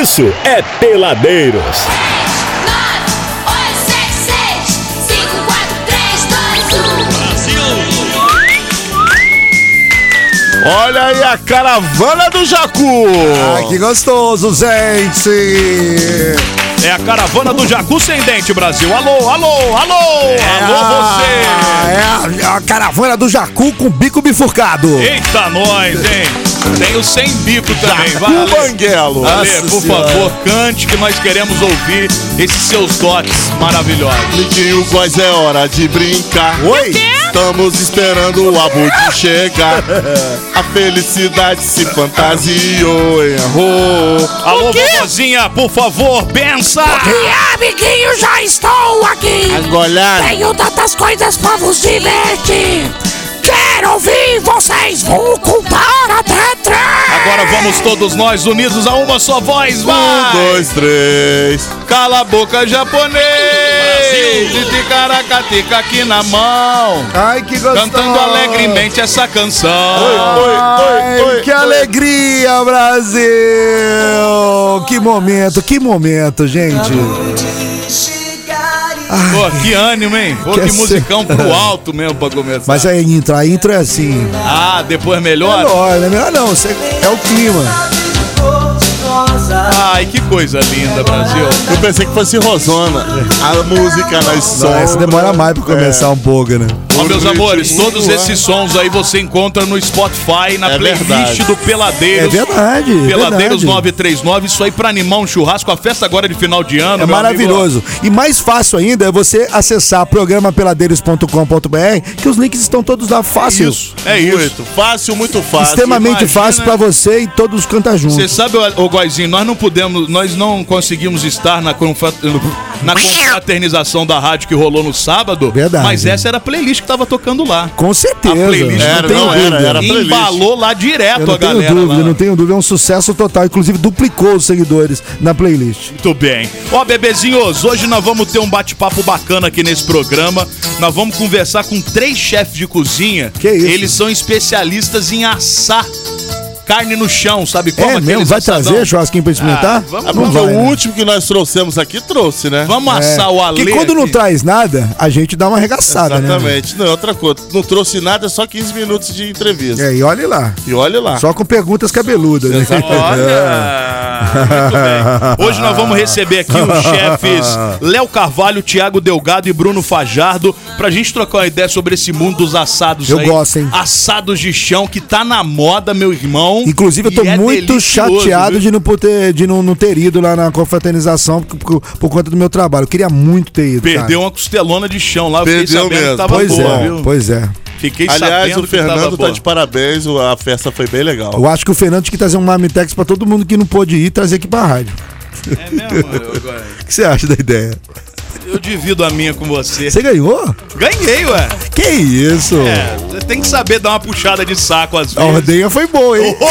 isso é Peladeiros. 9, 8, 7, 6, 5, 4, 3, 2, 1. Olha aí a caravana do Jacu. Que gostoso, gente! É a caravana do Jacu Sem Dente, Brasil. Alô, alô, alô! Alô, você! É a, é a caravana do Jacu com bico bifurcado. Eita, nós, hein? Tem o sem bico também. Vai, O Ale. Banguelo. Ale, por Senhora. favor, cante que nós queremos ouvir esses seus dotes maravilhosos. Amiguinho, voz é hora de brincar. Oi! Estamos esperando o abude chegar. A felicidade se fantasiou, errou. Alô, vovozinha, por favor, bença! E amiguinho, já estou aqui. Agora, Tenho tantas coisas pra vos divertir. Quero ouvir vocês. Vou contar até três. Agora vamos todos nós unidos a uma só voz, vai! um, dois, três. Cala a boca, japonês! E ticaracatica aqui na mão, Ai, que gostoso! cantando alegremente essa canção. Ai, Oi, oi, que oi. alegria, Brasil! Que momento, que momento, gente. Pô, que ânimo, hein? Pô, que ser- musicão pro alto mesmo pra começar. Mas a intro, a intro é assim. Ah, depois melhor? Melhor, não é melhor não, é o clima. Ai, que coisa linda, Brasil. Eu pensei que fosse Rosona. A música nas essa sombras. demora mais pra começar um pouco, né? Ó, meus amores, todos esses sons aí você encontra no Spotify, na É playlist verdade. do Peladeiros. É verdade, é Peladeiros verdade. 939, isso aí pra animar um churrasco, a festa agora de final de ano. É maravilhoso. E mais fácil ainda é você acessar programapeladeiros.com.br, que os links estão todos lá amigo. fácil. Isso, é isso. Muito fácil, muito fácil. Extremamente imagina- fácil pra você e todos cantar juntos. Você sabe, ô ô, Goizinho, nós não pudemos, nós não conseguimos estar na, confra- na confraternização da rádio que rolou no sábado. Verdade. Mas essa era a playlist que tava tocando lá. Com certeza. A playlist Era, não tenho não, era, dúvida. era. playlist. Embalou lá direto Eu não a tenho galera. dúvida, lá. não tenho dúvida. É um sucesso total. Inclusive, duplicou os seguidores na playlist. Muito bem. Ó, bebezinhos, hoje nós vamos ter um bate-papo bacana aqui nesse programa. Nós vamos conversar com três chefes de cozinha. Que isso? Eles são especialistas em assar carne no chão, sabe como? é mesmo? Vai assadão. trazer churrasquinho pra experimentar? Ah, vamos- É porque vai, o né? último que nós trouxemos aqui trouxe, né? Vamos assar o Ale. Porque quando não aqui. traz nada, a gente dá uma arregaçada, né? Exatamente. Não, outra coisa. Não trouxe nada, só 15 minutos de entrevista. É, e olha lá. E olha lá. Só com perguntas cabeludas. né? Olha! Muito bem. Hoje nós vamos receber aqui os chefes Léo Carvalho, Thiago Delgado e Bruno Fajardo pra gente trocar uma ideia sobre esse mundo dos assados Eu aí. gosto, hein? Assados de chão que tá na moda, meu irmão. Inclusive, eu tô E é muito chateado viu? de, não, poder, de não, não ter ido lá na confraternização por, por- por conta do meu trabalho. Eu queria muito ter ido. Perdeu cara. uma costelona de chão lá, eu Perdeu fiquei sabendo mesmo. que tava Pois boa, é, viu? pois é. Fiquei Aliás, o Fernando tá de parabéns. A festa foi bem legal. Eu acho que o Fernando tinha que trazer um Marmitex pra todo mundo que não pôde ir trazer aqui pra rádio. É mesmo? Eu, O que você acha da ideia? Eu divido a minha com você. Você ganhou? Ganhei, ué. Que isso? É, você tem que saber dar uma puxada de saco às A vezes. ordenha foi boa, hein?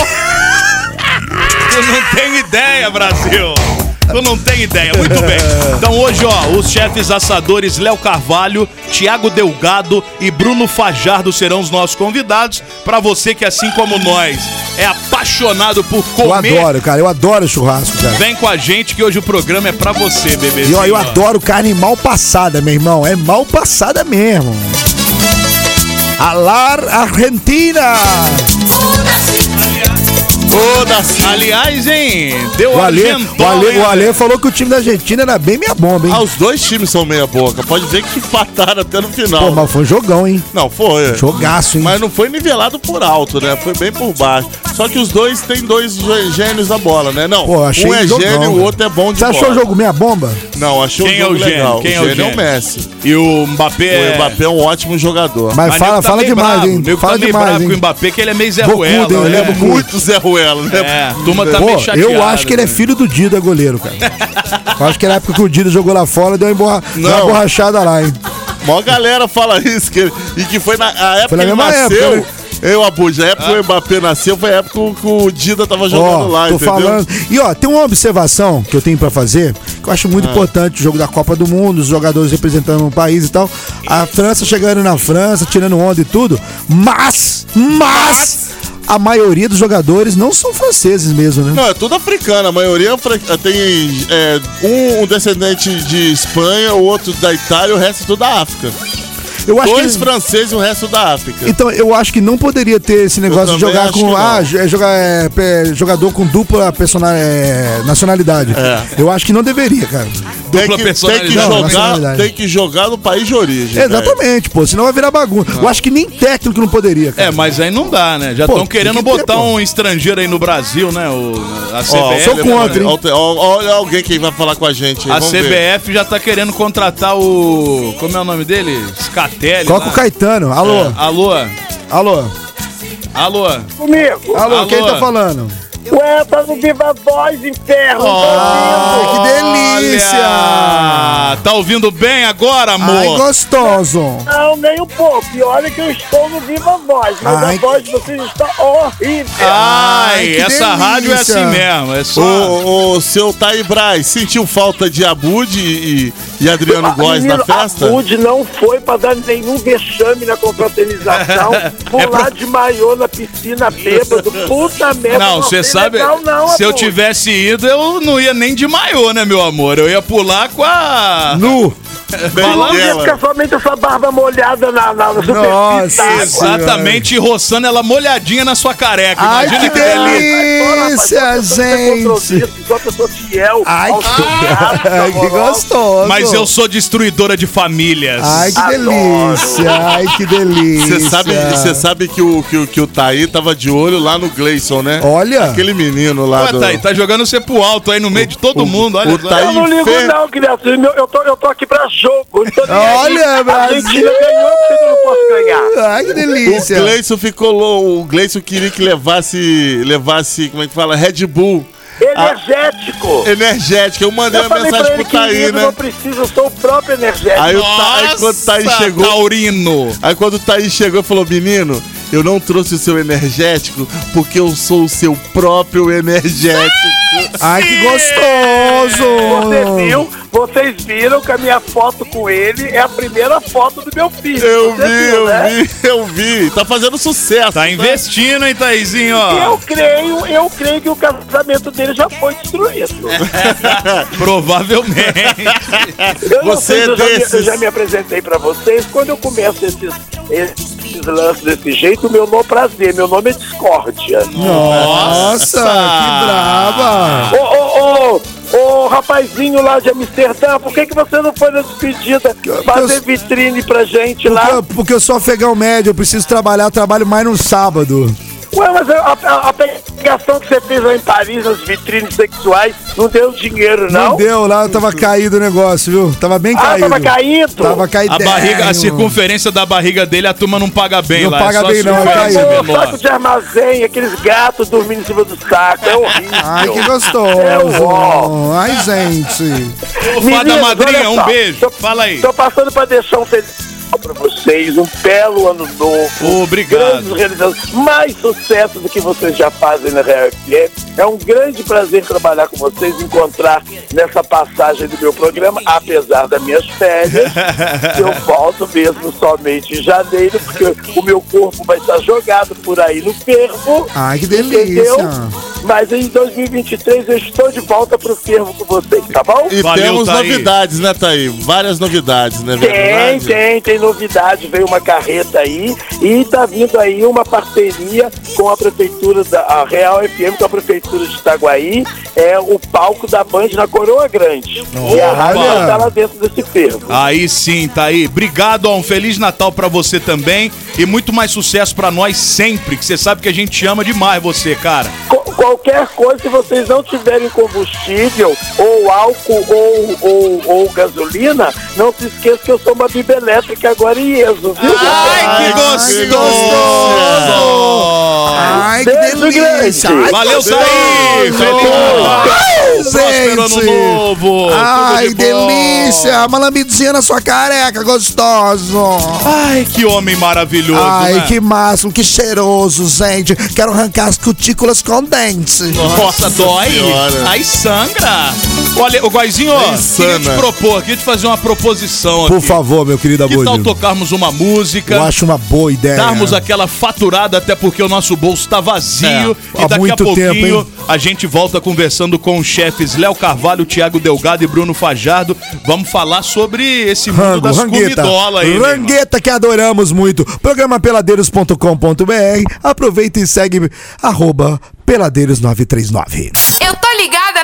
Tu não tem ideia, Brasil. Tu não tem ideia. Muito bem. Então hoje, ó, os chefes assadores Léo Carvalho, Thiago Delgado e Bruno Fajardo serão os nossos convidados. Pra você que, assim como nós, é apaixonado por Eu comer, adoro, cara. Eu adoro churrasco, cara. vem com a gente que hoje o programa é pra você, E bebezinho. ó, eu ó. adoro carne mal passada, meu irmão. É mal passada mesmo. Alar Argentina. Aliás, hein, deu O Ale, argentão, o, Ale, o Ale falou que o time da Argentina era bem minha bomba, hein? Ah, os dois times são meia boca. Pode ver que empataram até no final. Pô, mas foi um jogão, hein? Não, foi. Jogaço, hein? Mas não foi nivelado por alto, né? Foi bem por baixo. Só que os dois têm dois gê- gênios da bola, né? Não, Pô, achei um é jogão, gênio e o outro é bom de Você bola. achou o jogo meia bomba? Não, achei Quem o é jogo o gênio? legal. Quem é o o gênio é o? Messi. E o Mbappé. O Mbappé é um ótimo jogador. Mas Mas fala, tá fala meio demais, bravo. hein? Nego Fala tá demais, bravo hein? com o Mbappé, que ele é meio Zé Ruela. né? Ele é É muito Zé Ruela, né? É, turma tá Pô, meio chateada. eu acho que ele é né? filho do Dida goleiro, cara. eu acho que na época que o Dida jogou lá fora, deu uma, emborra... deu uma borrachada lá, hein? Mó galera fala isso, que, e que foi na a época Foi na que ele nasceu. época, né? Eu, Abud, a época que o Mbappé nasceu foi a época que o Dida tava jogando Ó, lá, tô entendeu? falando. E ó, tem uma observação que eu tenho pra fazer, que eu acho Ah. muito importante, o jogo da Copa do Mundo, os jogadores representando o país e tal. A França chegando na França, tirando onda e tudo. Mas, mas, a maioria dos jogadores não são franceses mesmo, né? Não, é tudo africano. A maioria é fran- tem é, um, um descendente de Espanha, o outro da Itália, o resto é tudo da África. Eu acho Dois que... franceses e o resto da África. Então, eu acho que não poderia ter esse negócio de jogar com. Ah, é, jogar, é, é, jogador com dupla persona- é, nacionalidade. É. Eu acho que não deveria, cara. Tem, dupla que, tem que personalidade. Não, jogar, nacionalidade. tem que jogar no país de origem. velho. Exatamente, pô. Senão vai virar bagunça. Eu acho que nem técnico não poderia, cara. É, mas aí não dá, né? Já estão tem querendo que ter, botar pô. um estrangeiro aí no Brasil, né? O, a Ó, CBF. sou contra, hein? Olha, olha alguém que vai falar com a gente aí. A vamos ver. CBF já tá querendo contratar o. Como é o nome dele? Scatelli. Coloca o Caetano. Alô, Alô? alô, Comigo. alô, Alô? quem tá falando? Ué, tá no Viva Voz, inferno. Ai, que delícia! Olha! Tá ouvindo bem agora, amor? Ai, gostoso. Não, nem um pouco. E olha que eu estou no Viva Voz, mas Ai, a voz de vocês está horrível. Ai, Ai, essa rádio é delícia. assim mesmo. É só. O, o seu Thay Braz sentiu falta de Abud e, e Adriano Góes na festa? A Bud não foi pra dar nenhum vexame na confraternização. Pular de maiô na piscina bêbado. Puta merda. Não, você sabe, legal, não, se eu Abud. tivesse ido, eu não ia nem de maiô, né, meu amor? Eu ia pular com a. Nu. Dela. ficar somente essa barba molhada na, na, superfície Nossa, d'água. Exatamente, roçando ela molhadinha na sua careca. Ai, Imagina que delícia. gente. Sou uma pessoa fiel. Ai, que gostoso. Mas eu sou destruidora de famílias. Ai, que delícia. Ai, que delícia. Você sabe, você sabe que o, que, o- que o Thaí tava de olho lá no Gleison, né? Olha. Aquele menino lá Ué, do... tá aí, tá jogando você pro alto aí no meio de todo o- mundo, olha o. Thaí- Eu não ligo não. Meu- Eu tô, eu tô aqui pra jogo. Olha, Brasil. Argentina ganhou, porque eu não posso ganhar. Ai, que O delícia. Gleison ficou louco. O Gleison queria que levasse, levasse, como é que fala? Red Bull. Energético. Energética. Eu mandei Eu uma mensagem ele, pro querido, né? não preciso, eu sou o próprio energético. Aí, o Tha- aí quando o Nossa, chegou. Taurino. Aí quando o Thaí chegou e falou, menino, eu não trouxe o seu energético porque eu sou o seu próprio energético. Ai, que gostoso. Você viu, vocês viram que a minha foto com ele é a primeira foto do meu filho. Eu Você vi, viu, eu né? vi, eu vi. Tá fazendo sucesso. Tá investindo, hein, Taizinho, Eu ó. creio, eu creio que o casamento dele já foi destruído. Provavelmente. Eu não Você sei se eu, já me, eu já me apresentei pra vocês. Quando eu começo esses, esses lances desse jeito, o meu nome é prazer, meu nome é discórdia. Nossa, que braba. Ô, ô, ô, ô, rapazinho lá de Amsterdã, por que, que você não foi na despedida fazer vitrine pra gente lá? Porque, porque eu sou afegão médio, eu preciso trabalhar, eu trabalho mais no sábado. Ué, mas a, a, a pegação que você fez lá em Paris nas vitrines sexuais não deu dinheiro, Não, não? deu lá, eu tava caído o negócio, viu? Tava bem Ah, caído. tava caído? Tava caído. A barriga, a circunferência da barriga dele, a turma não paga bem Não lá. paga é bem, não, circunferência tá aí. Ô, menor. saco de armazém, aqueles gatos dormindo em cima do saco, é horrível. Ai, que É, gostoso. ó. Ai, gente. Ô, Fada madrinha, um beijo. tô- Fala aí. Tô passando pra deixar um feliz pra vocês, um belo ano novo. Obrigado. Grandes mais sucesso do que vocês já fazem na Real FM. É um grande prazer trabalhar com vocês, encontrar nessa passagem do meu programa, apesar das minhas férias. eu volto mesmo somente em janeiro, porque o meu corpo vai estar jogado por aí no fervo. Ai, que Entendeu? Mas em 2023 eu estou de volta pro fervo com vocês, tá bom? E Valeu, temos Thaí. novidades, né, Thaí? Várias novidades, né? Tem, verdade? tem, tem novidade, veio uma carreta aí e tá vindo aí uma parceria com a prefeitura da a Real FM, com a prefeitura de Itaguaí, é o palco da Band na Coroa Grande. E a rádio estar lá dentro desse fervo. Aí sim, tá aí. Obrigado, ó. Um Feliz Natal pra você também. E muito mais sucesso pra nós sempre, que você sabe que a gente ama demais você, cara. Co- qualquer coisa, se vocês não tiverem combustível, ou álcool, ou, ou, ou gasolina, não se esqueça que eu sou uma biba elétrica agora em IESO, viu? Ai, que Ai, gostoso! Ai, que Beijo delícia. Ai, Valeu, gostoso. Thaí! Feliz Natal! Próspero ano novo! Ai, delícia. Uma lambidinha na sua careca, gostoso. Ai, que homem maravilhoso, Ai, né? que máximo, que cheiroso, gente. Quero arrancar as cutículas com dente. Nossa, dói! Senhora. Ai, sangra! Olha, o Guaizinho, ó, queria te propor, queria te fazer uma proposição aqui. Por favor, meu querido Que tal tocarmos uma música? Eu acho uma boa ideia. Darmos aquela faturada, até porque o nosso bolso tá vazio. É, e daqui a pouquinho tempo, a gente volta conversando com os chefes Léo Carvalho, Thiago Delgado e Bruno Fajardo. Vamos falar sobre esse mundo Rango, das rangueta. comidola aí. rangueta que adoramos muito. Programa peladeiros.com.br. Aproveita e segue arroba peladeiros939. Eu tô ligada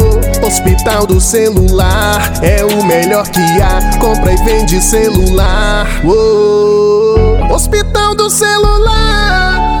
Hospital do celular é o melhor que há, compra e vende celular. Uou, Hospital do celular.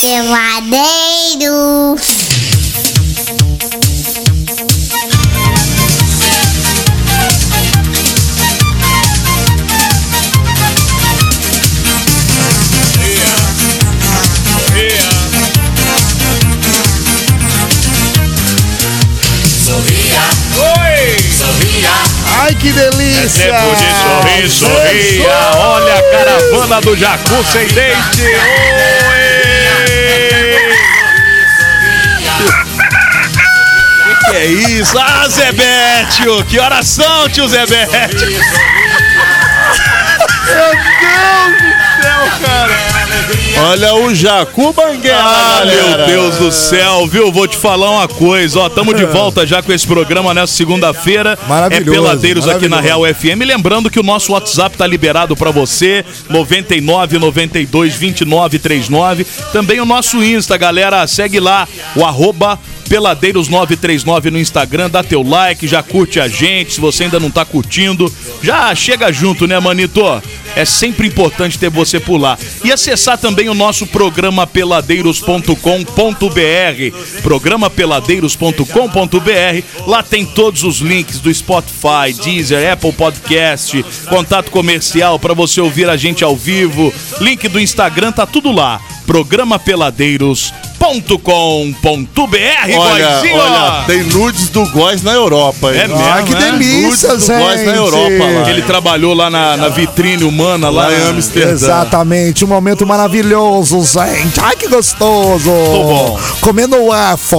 Peladeiro. Ai, que delícia! Tempo de sorrir, sorria. Olha a caravana do Jacu sem dente. Oi! Que que é isso? Ah, Zé Bétio! Que horas são, tio Zé Bétio? Meu Deus cara! Olha o Jacu Banguela, Ah, galera. meu Deus do céu, viu? Vou te falar uma coisa, ó. Tamo de volta já com esse programa nessa segunda-feira. Maravilhoso, É Peladeiros aqui na Real. FM. Lembrando que o nosso WhatsApp tá liberado pra você, 99 92 29 39. Também o nosso Insta, galera. Segue lá, o arroba Peladeiros939 no Instagram, dá teu like, já curte a gente, se você ainda não tá curtindo, já chega junto, né, manito? É sempre importante ter você por lá. E acessar também o nosso programa peladeiros.com.br. Programa peladeiros.com.br. Lá tem todos os links do Spotify, Deezer, Apple Podcast, contato comercial para você ouvir a gente ao vivo. Link do Instagram tá tudo lá. Programa peladeiros.com.br, Olha, Góizinho. olha, tem nudes do Góis na Europa, hein? É mesmo, Ah, que né? delícia, Nudes do Góis na Europa lá. Ele trabalhou lá na, na vitrine humana, lá, Lá em Amsterdã. Exatamente, um momento maravilhoso, gente. Ai, que gostoso. bom. Comendo waffle.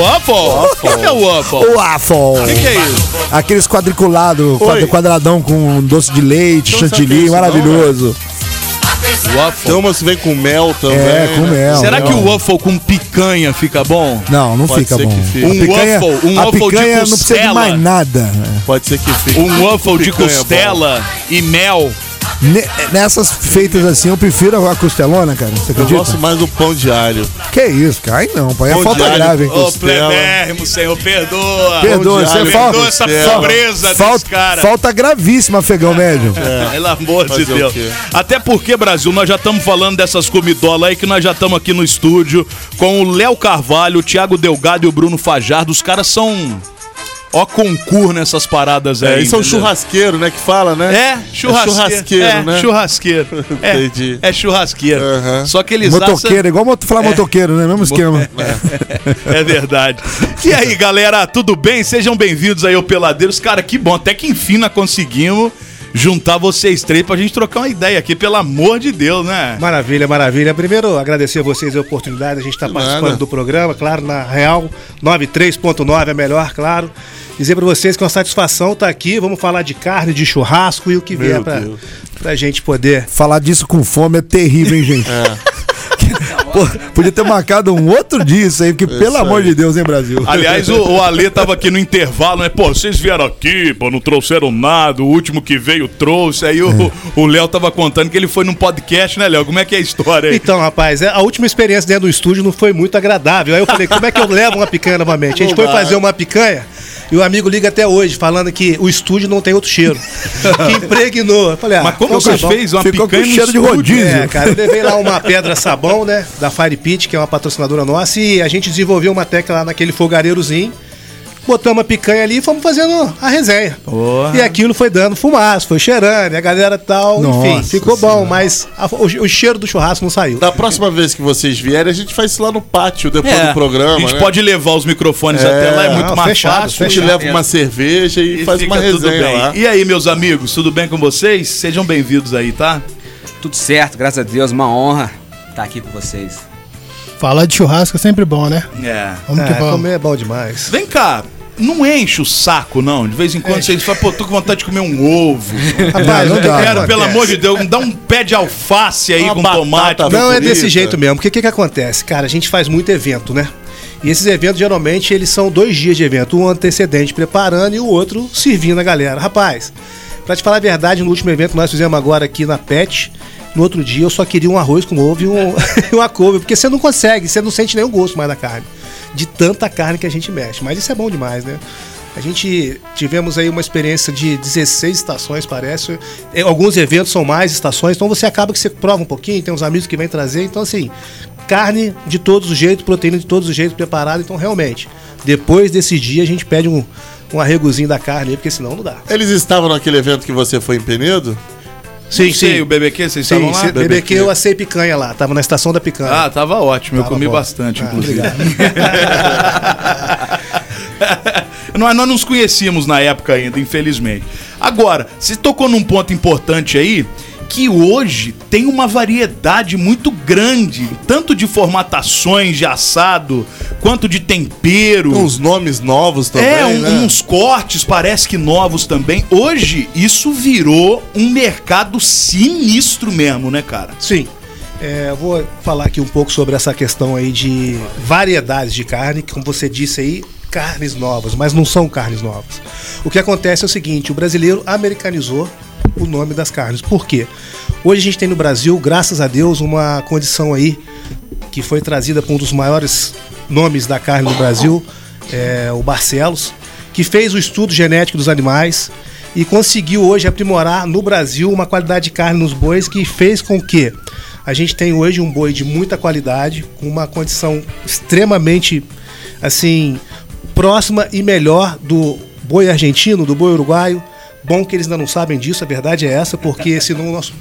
Waffle? O que é o waffle? O waffle. O que, que é isso? Aqueles quadriculados, quadra- quadradão com doce de leite, Não chantilly, sabia isso não, maravilhoso. Waffle. Tem umas que vem com mel também. é, com né? mel. Será né? que o waffle com picanha fica bom? Não, não Pode fica ser bom. que fique. A Um picanha, waffle, um a waffle de picanha não precisa de costela. mais nada. Pode ser que fique. Um waffle de Picanha é costela e mel. Ne- Nessas feitas assim, eu prefiro a costelona, cara. Você Eu acredita? gosto mais do pão de alho. Que isso, cara? Ai não, pai. É falta alho grave, hein? Ô, plebérrimo, senhor, perdoa. Perdoa, você alho, falta. perdoa essa pobreza desse falta, cara. falta gravíssima, fegão médio. Pelo amor de Deus. Até porque, Brasil, nós já estamos falando dessas comidolas aí que nós já estamos aqui no estúdio com o Léo Carvalho, o Thiago Delgado e o Bruno Fajardo. Os caras são. Ó, concurso nessas paradas aí. É, isso é um entendeu? churrasqueiro, né? Que fala, né? É, churrasqueiro. churrasqueiro, é, né? Churrasqueiro. É, Entendi. é churrasqueiro. Só que eles Motoqueiro, igual moto, falar motoqueiro, né? Mesmo esquema. É verdade. E aí, galera, tudo bem? Sejam bem-vindos aí ao Peladeiros. Cara, que bom. Até que enfim nós conseguimos juntar vocês três pra gente trocar uma ideia aqui, pelo amor de Deus, né? Maravilha, maravilha. Primeiro, agradecer a vocês a oportunidade, a gente está participando nada. do programa, claro, na Real 93.9 é melhor, claro. Dizer para vocês que é uma satisfação estar aqui. Vamos falar de carne, de churrasco e o que vier para a gente poder. Falar disso com fome é terrível, hein, gente? Pô, podia ter marcado um outro dia isso aí, porque pelo amor de Deus, hein, Brasil? Aliás, o, o Ale tava aqui no intervalo, né? Pô, vocês vieram aqui, pô, não trouxeram nada. O último que veio trouxe. Aí o o Léo tava contando que ele foi num podcast, né, Léo? Como é que é a história aí? Então, rapaz, é, a última experiência dentro do estúdio não foi muito agradável. Aí eu falei, como é que eu levo uma picanha novamente? A gente foi fazer uma picanha e o amigo liga até hoje, falando que o estúdio não tem outro cheiro. que impregnou. Eu falei, ah, Mas como então tá você fez uma Ficou com picanha no cheiro de rodízio. É, cara, eu levei lá uma pedra sabão, né? Da Fire Pit, que é uma patrocinadora nossa, e a gente desenvolveu uma técnica lá naquele fogareirozinho. Botamos a picanha ali e fomos fazendo a resenha. E aquilo foi dando fumaça, foi cheirando, e a galera tal, enfim, Nossa ficou bom, mas a- o, o cheiro do churrasco não saiu. Da próxima vez que vocês vierem, a gente faz isso lá no pátio, depois É, do programa. a gente né? pode levar os microfones até lá, é muito não, mais fechado, fácil. A gente leva uma cerveja e, E faz uma resenha lá. E aí, meus amigos, tudo bem com vocês? Sejam bem-vindos aí, tá? Tudo certo, graças a Deus, uma honra estar aqui com vocês. Falar de churrasco é sempre bom, né? É. Vamos que É, vamos. comer é bom demais. Vem cá, não enche o saco, não. De vez em quando vocês falam, pô, tô com vontade de comer um ovo. Rapaz, não não dá, Quero, não. pelo amor de Deus, me dá um pé de alface aí Uma com tomate. frita. Não é desse jeito mesmo. Porque o que, que acontece? Cara, a gente faz muito evento, né? E esses eventos, geralmente, eles são dois dias de evento. Um antecedente preparando e o outro servindo a galera. Rapaz, pra te falar a verdade, no último evento que nós fizemos agora aqui na PET, no outro dia eu só queria um arroz com ovo e, um, e uma couve. Porque você não consegue, você não sente nenhum gosto mais da carne. De tanta carne que a gente mexe. Mas isso é bom demais, né? A gente tivemos aí uma experiência de 16 estações, parece. É, Alguns eventos são mais estações, então você acaba que você prova um pouquinho, tem uns amigos que vêm trazer. Então, assim, carne de todos os jeitos, proteína de todos os jeitos preparada. Então, realmente, depois desse dia, a gente pede um, um arregozinho da carne aí, porque senão não dá. Eles estavam naquele evento que você foi em Penedo? Sim, Sei, o BBQ, vocês Sim, estavam lá? sim, BBQ eu assei picanha lá, tava na estação da picanha. Ah, tava ótimo, eu Tava comi bom. bastante, Ah, inclusive. obrigado. nós, nós nos conhecíamos na época ainda, infelizmente. Agora, você tocou num ponto importante aí, que hoje tem uma variedade muito grande, tanto de formatações de assado, quanto de tempero. Com uns nomes novos também, é, um- né? uns cortes, parece que novos também. Hoje, isso virou um mercado sinistro mesmo, né, cara? Sim. É, eu vou falar aqui um pouco sobre essa questão aí de variedades de carne, que como você disse aí, carnes novas, mas não são carnes novas. O que acontece é o seguinte, o brasileiro americanizou o nome das carnes. Por quê? Hoje a gente tem no Brasil, graças a Deus, uma condição aí que foi trazida por um dos maiores nomes da carne no Brasil, é, o Barcelos, que fez o estudo genético dos animais e conseguiu hoje aprimorar no Brasil uma qualidade de carne nos bois que fez com que a gente tenha hoje um boi de muita qualidade, com uma condição extremamente assim próxima e melhor do boi argentino, do boi uruguaio. Bom que eles ainda não sabem disso, a verdade é essa, porque senão o nosso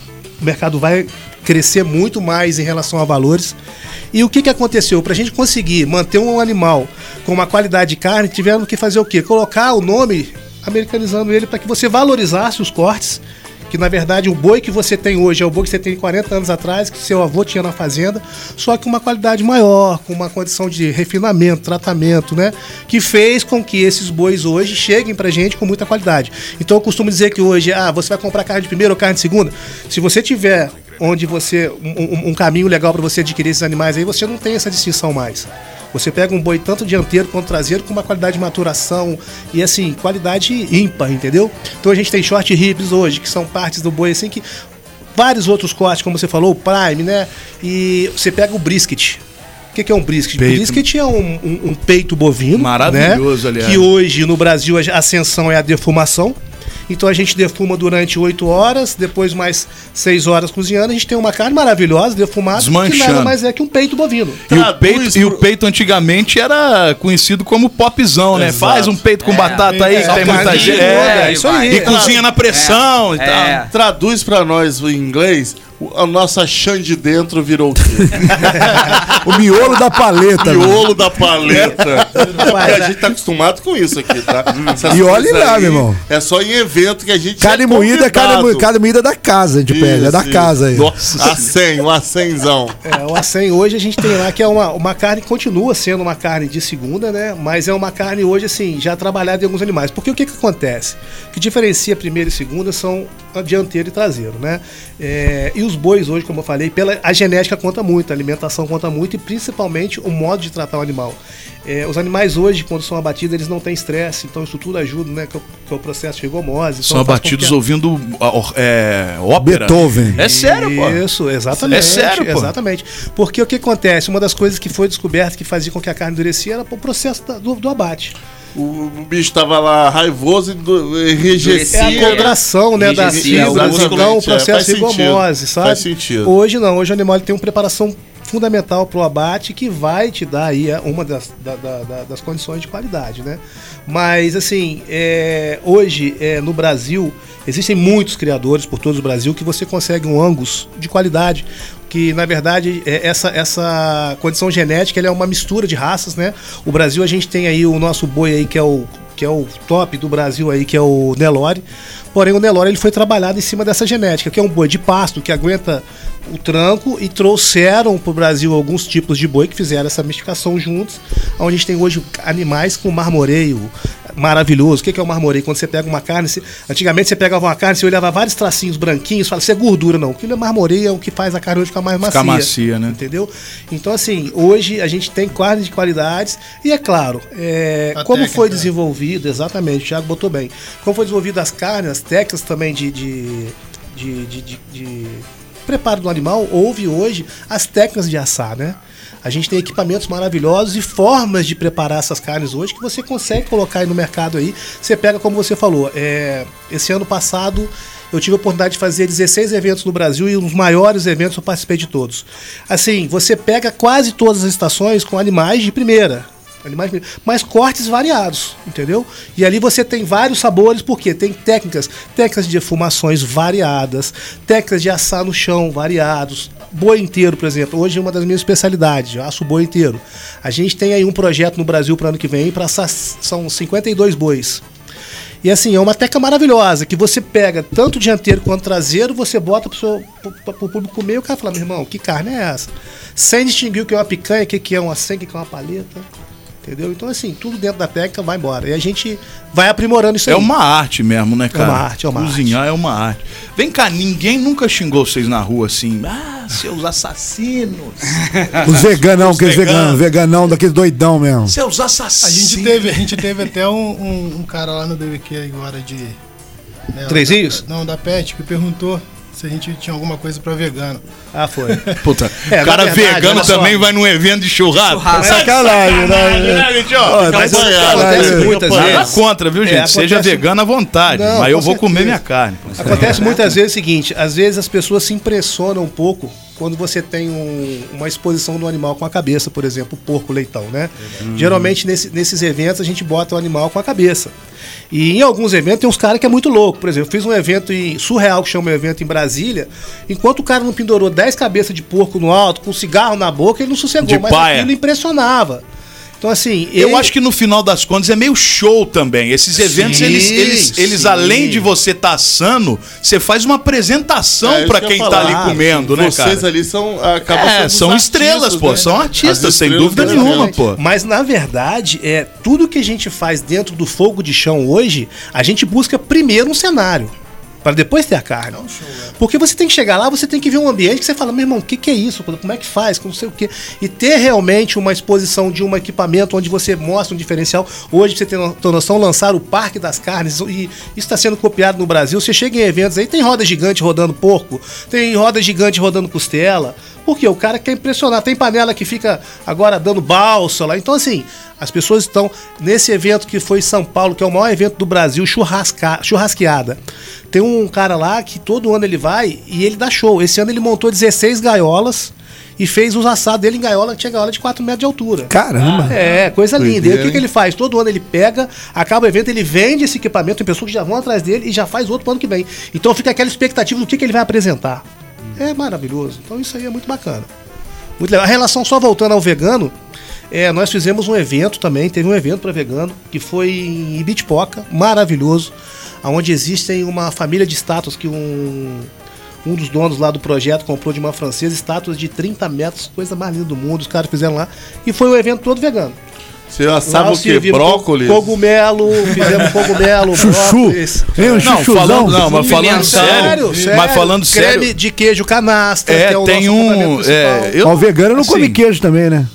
mercado vai crescer muito mais em relação a valores. E o que, que aconteceu? Para a gente conseguir manter um animal com uma qualidade de carne, tivemos que fazer o quê? Colocar o nome americanizando ele para que você valorizasse os cortes. Que na verdade o boi que você tem hoje é o boi que você tem 40 anos atrás, que seu avô tinha na fazenda, só que uma qualidade maior, com uma condição de refinamento, tratamento, né? Que fez com que esses bois hoje cheguem pra gente com muita qualidade. Então eu costumo dizer que hoje, ah, você vai comprar carne de primeira ou carne de segunda? Se você tiver onde você. um, um- caminho legal para você adquirir esses animais aí, você não tem essa distinção mais. Você pega um boi tanto dianteiro quanto traseiro com uma qualidade de maturação e assim, qualidade ímpar, entendeu? Então a gente tem short ribs hoje, que são partes do boi assim que vários outros cortes, como você falou, o prime, né? E você pega o brisket. O que, que é um brisket? Peito. Brisket é um, um- um peito bovino. Maravilhoso, né? aliás. Que hoje no Brasil a ascensão é a defumação. Então a gente defuma durante 8 horas, depois mais 6 horas cozinhando. A gente tem uma carne maravilhosa, defumada, que nada mais é que um peito bovino. E o, peito, e o peito antigamente era conhecido como popzão, né? Exato. Faz um peito com batata aí, é, que tem muita gente. É, é isso aí. E cozinha na pressão e tal. É. Traduz pra nós o inglês, a nossa chã de dentro virou o quê? O miolo da paleta. Miolo da paleta. A gente tá acostumado com isso aqui, tá? Essas E olhe coisas lá, aí meu irmão. É só em evento que a gente Carne é moída é carne, carne moída da casa, a gente pede. É da Isso, casa aí. Nossa, a 100, o acenzão. É, o acém hoje a gente tem lá que é uma, uma carne que continua sendo uma carne de segunda, né? Mas é uma carne hoje, assim, já trabalhada em alguns animais. Porque o que, que acontece? O que diferencia primeira e segunda são dianteiro e traseiro, né? É, e os bois hoje, como eu falei, pela, a genética conta muito, a alimentação conta muito e principalmente o modo de tratar o animal. É, os animais hoje, quando são abatidos, eles não têm estresse, então isso tudo ajuda, né? Que, é o- que é o processo de rigomose. São então com abatidos que a- ouvindo é, ópera. Beethoven. É sério, pô. Isso, exatamente. É sério, pô. Exatamente. Porque o que acontece? Uma das coisas que foi descoberta que fazia com que a carne endurecia era o processo da- do, do abate. O, o bicho tava lá raivoso e do- enrijecia. É a contração, né, da Enrijecia, fibra, exatamente, então o é, processo faz de rigomose, sentido, sabe? Faz sentido. Hoje não, hoje o animal tem uma preparação fundamental para o abate que vai te dar aí é, uma das, da- da- da- das condições de qualidade, né? Mas assim, é, hoje é, no Brasil existem muitos criadores por todo o Brasil que você consegue um Angus de qualidade, que na verdade é, essa, essa condição genética é uma mistura de raças, né? O Brasil a gente tem aí o nosso boi aí que é o que é o top do Brasil aí que é o Nelore. Porém, o Nelore ele foi trabalhado em cima dessa genética, que é um boi de pasto que aguenta o tranco e trouxeram para o Brasil alguns tipos de boi que fizeram essa mistificação juntos, onde a gente tem hoje animais com marmoreio maravilhoso. O que é o marmoreio? Quando você pega uma carne, você- antigamente você pegava uma carne, você olhava vários tracinhos branquinhos, fala, isso é gordura, não. Aquilo é marmoreio, é o que faz a carne hoje ficar mais macia. Ficar macia, né? Entendeu? Então, assim, hoje a gente tem carne de qualidades e é claro, é, como técnica, foi né? desenvolvido, exatamente, o Thiago botou bem, como foi desenvolvido as carnes, as técnicas também de, de, de, de- de- de preparo do animal, houve hoje as técnicas de assar, né? A gente tem equipamentos maravilhosos e formas de preparar essas carnes hoje que você consegue colocar aí no mercado aí. Você pega, como você falou, é, esse ano passado eu tive a oportunidade de fazer 16 eventos no Brasil e os maiores eventos eu participei de todos. Assim, você pega quase todas as estações com animais de primeira. Animais mas cortes variados, entendeu? E ali você tem vários sabores, porque tem técnicas, técnicas de defumações variadas, técnicas de assar no chão variados, boi inteiro, por exemplo. Hoje é uma das minhas especialidades, eu asso boi inteiro. A gente tem aí um projeto no Brasil para ano que vem para são 52 bois. E assim, é uma técnica maravilhosa, que você pega tanto dianteiro quanto traseiro, você bota pro, seu, pro, pro público comer e o cara fala, meu irmão, que carne é essa? Sem distinguir o que é uma picanha, o que que é uma senha, o que é uma paleta. Entendeu? Então, assim, tudo dentro da técnica vai embora. E a gente vai aprimorando isso É aí. uma arte mesmo, né, cara? uma arte, é uma Cozinhar é uma arte. Vem cá, ninguém nunca xingou vocês na rua assim. Ah, seus assassinos. Os veganão, aqueles veganos. veganão daquele doidão mesmo. Seus assassinos. A gente teve, a gente teve até um, um- um cara lá no DBQ agora de. né, Três da- Rios? Não, da PET, que perguntou se a gente tinha alguma coisa pra vegano. Ah, foi. Puta, É, o cara verdade, vegano também vai num evento de churrasco. Churrasco. É Sacanagem, né? gente, ó. Ó, Mas acontece muitas Nada vezes. contra, viu, gente? É, Seja acontece- vegano à vontade, Não, mas eu vou comer certeza. minha carne. Acontece muitas vezes o seguinte, às vezes as pessoas se impressionam um pouco quando você tem um- uma exposição do animal com a cabeça, por exemplo, o porco leitão, né? Geralmente nesse- nesses eventos a gente bota o animal com a cabeça. E em alguns eventos tem uns caras que é muito louco. Por exemplo, eu fiz um evento em surreal que chama um evento em Brasília. Enquanto o cara não pendurou 10 cabeças de porco no alto, com cigarro na boca, ele não sossegou. De mas paia. aquilo impressionava. Então, assim. Eu ele- acho que no final das contas é meio show também. Esses eventos, Sim, eles, eles, eles além de você estar assando, você faz uma apresentação É eu quem tá ali comendo, né, Vocês cara? ali são. Acabam É, são estrelas, pô, são artistas, As sem dúvida nenhuma, pô. Mas na verdade, é tudo que a gente faz dentro do fogo de chão hoje, a gente busca primeiro um cenário. Para depois ter a carne. Porque você tem que chegar lá, você tem que ver um ambiente que você fala, meu irmão, o que, que é isso? Como é que faz? Como sei o quê. E ter realmente uma exposição de um equipamento onde você mostra um diferencial. Hoje, você tem noção, lançar o Parque das Carnes, e isso está sendo copiado no Brasil. Você chega em eventos aí, tem roda gigante rodando porco, tem roda gigante rodando costela. Porque o cara quer impressionar. Tem panela que fica agora dando balsa lá. Então, assim, as pessoas estão nesse evento que foi em São Paulo, que é o maior evento do Brasil, churrasca, churrasqueada. Tem um cara lá que todo ano ele vai e ele dá show. Esse ano ele montou 16 gaiolas e fez os assados dele em gaiola, que tinha gaiola de 4 metros de altura. Caramba. É, coisa linda. E aí, o que, que ele faz? Todo ano ele pega, acaba o evento, ele vende esse equipamento, tem pessoas que já vão atrás dele e já faz outro pro ano que vem. Então fica aquela expectativa do que, que ele vai apresentar. É maravilhoso. Então isso aí é muito bacana. Muito legal. A relação, só voltando ao vegano, é, nós fizemos um evento também, teve um evento para vegano, que foi em Ibitipoca, maravilhoso, onde existem uma família de estátuas que um, um dos donos lá do projeto comprou de uma francesa, estátuas de 30 metros, coisa mais linda do mundo, os caras fizeram lá, e foi um evento todo vegano. Você assava Lá o quê? servimos Brócolis? Cogumelo, fizemos cogumelo, Chuchu. Hein, um Não, falando, não, mas falando sério, Sério, mas falando Creme sério, de queijo canastra, é, que é o tem nosso um, é, eu, Ó, o vegano não come assim, queijo também, né?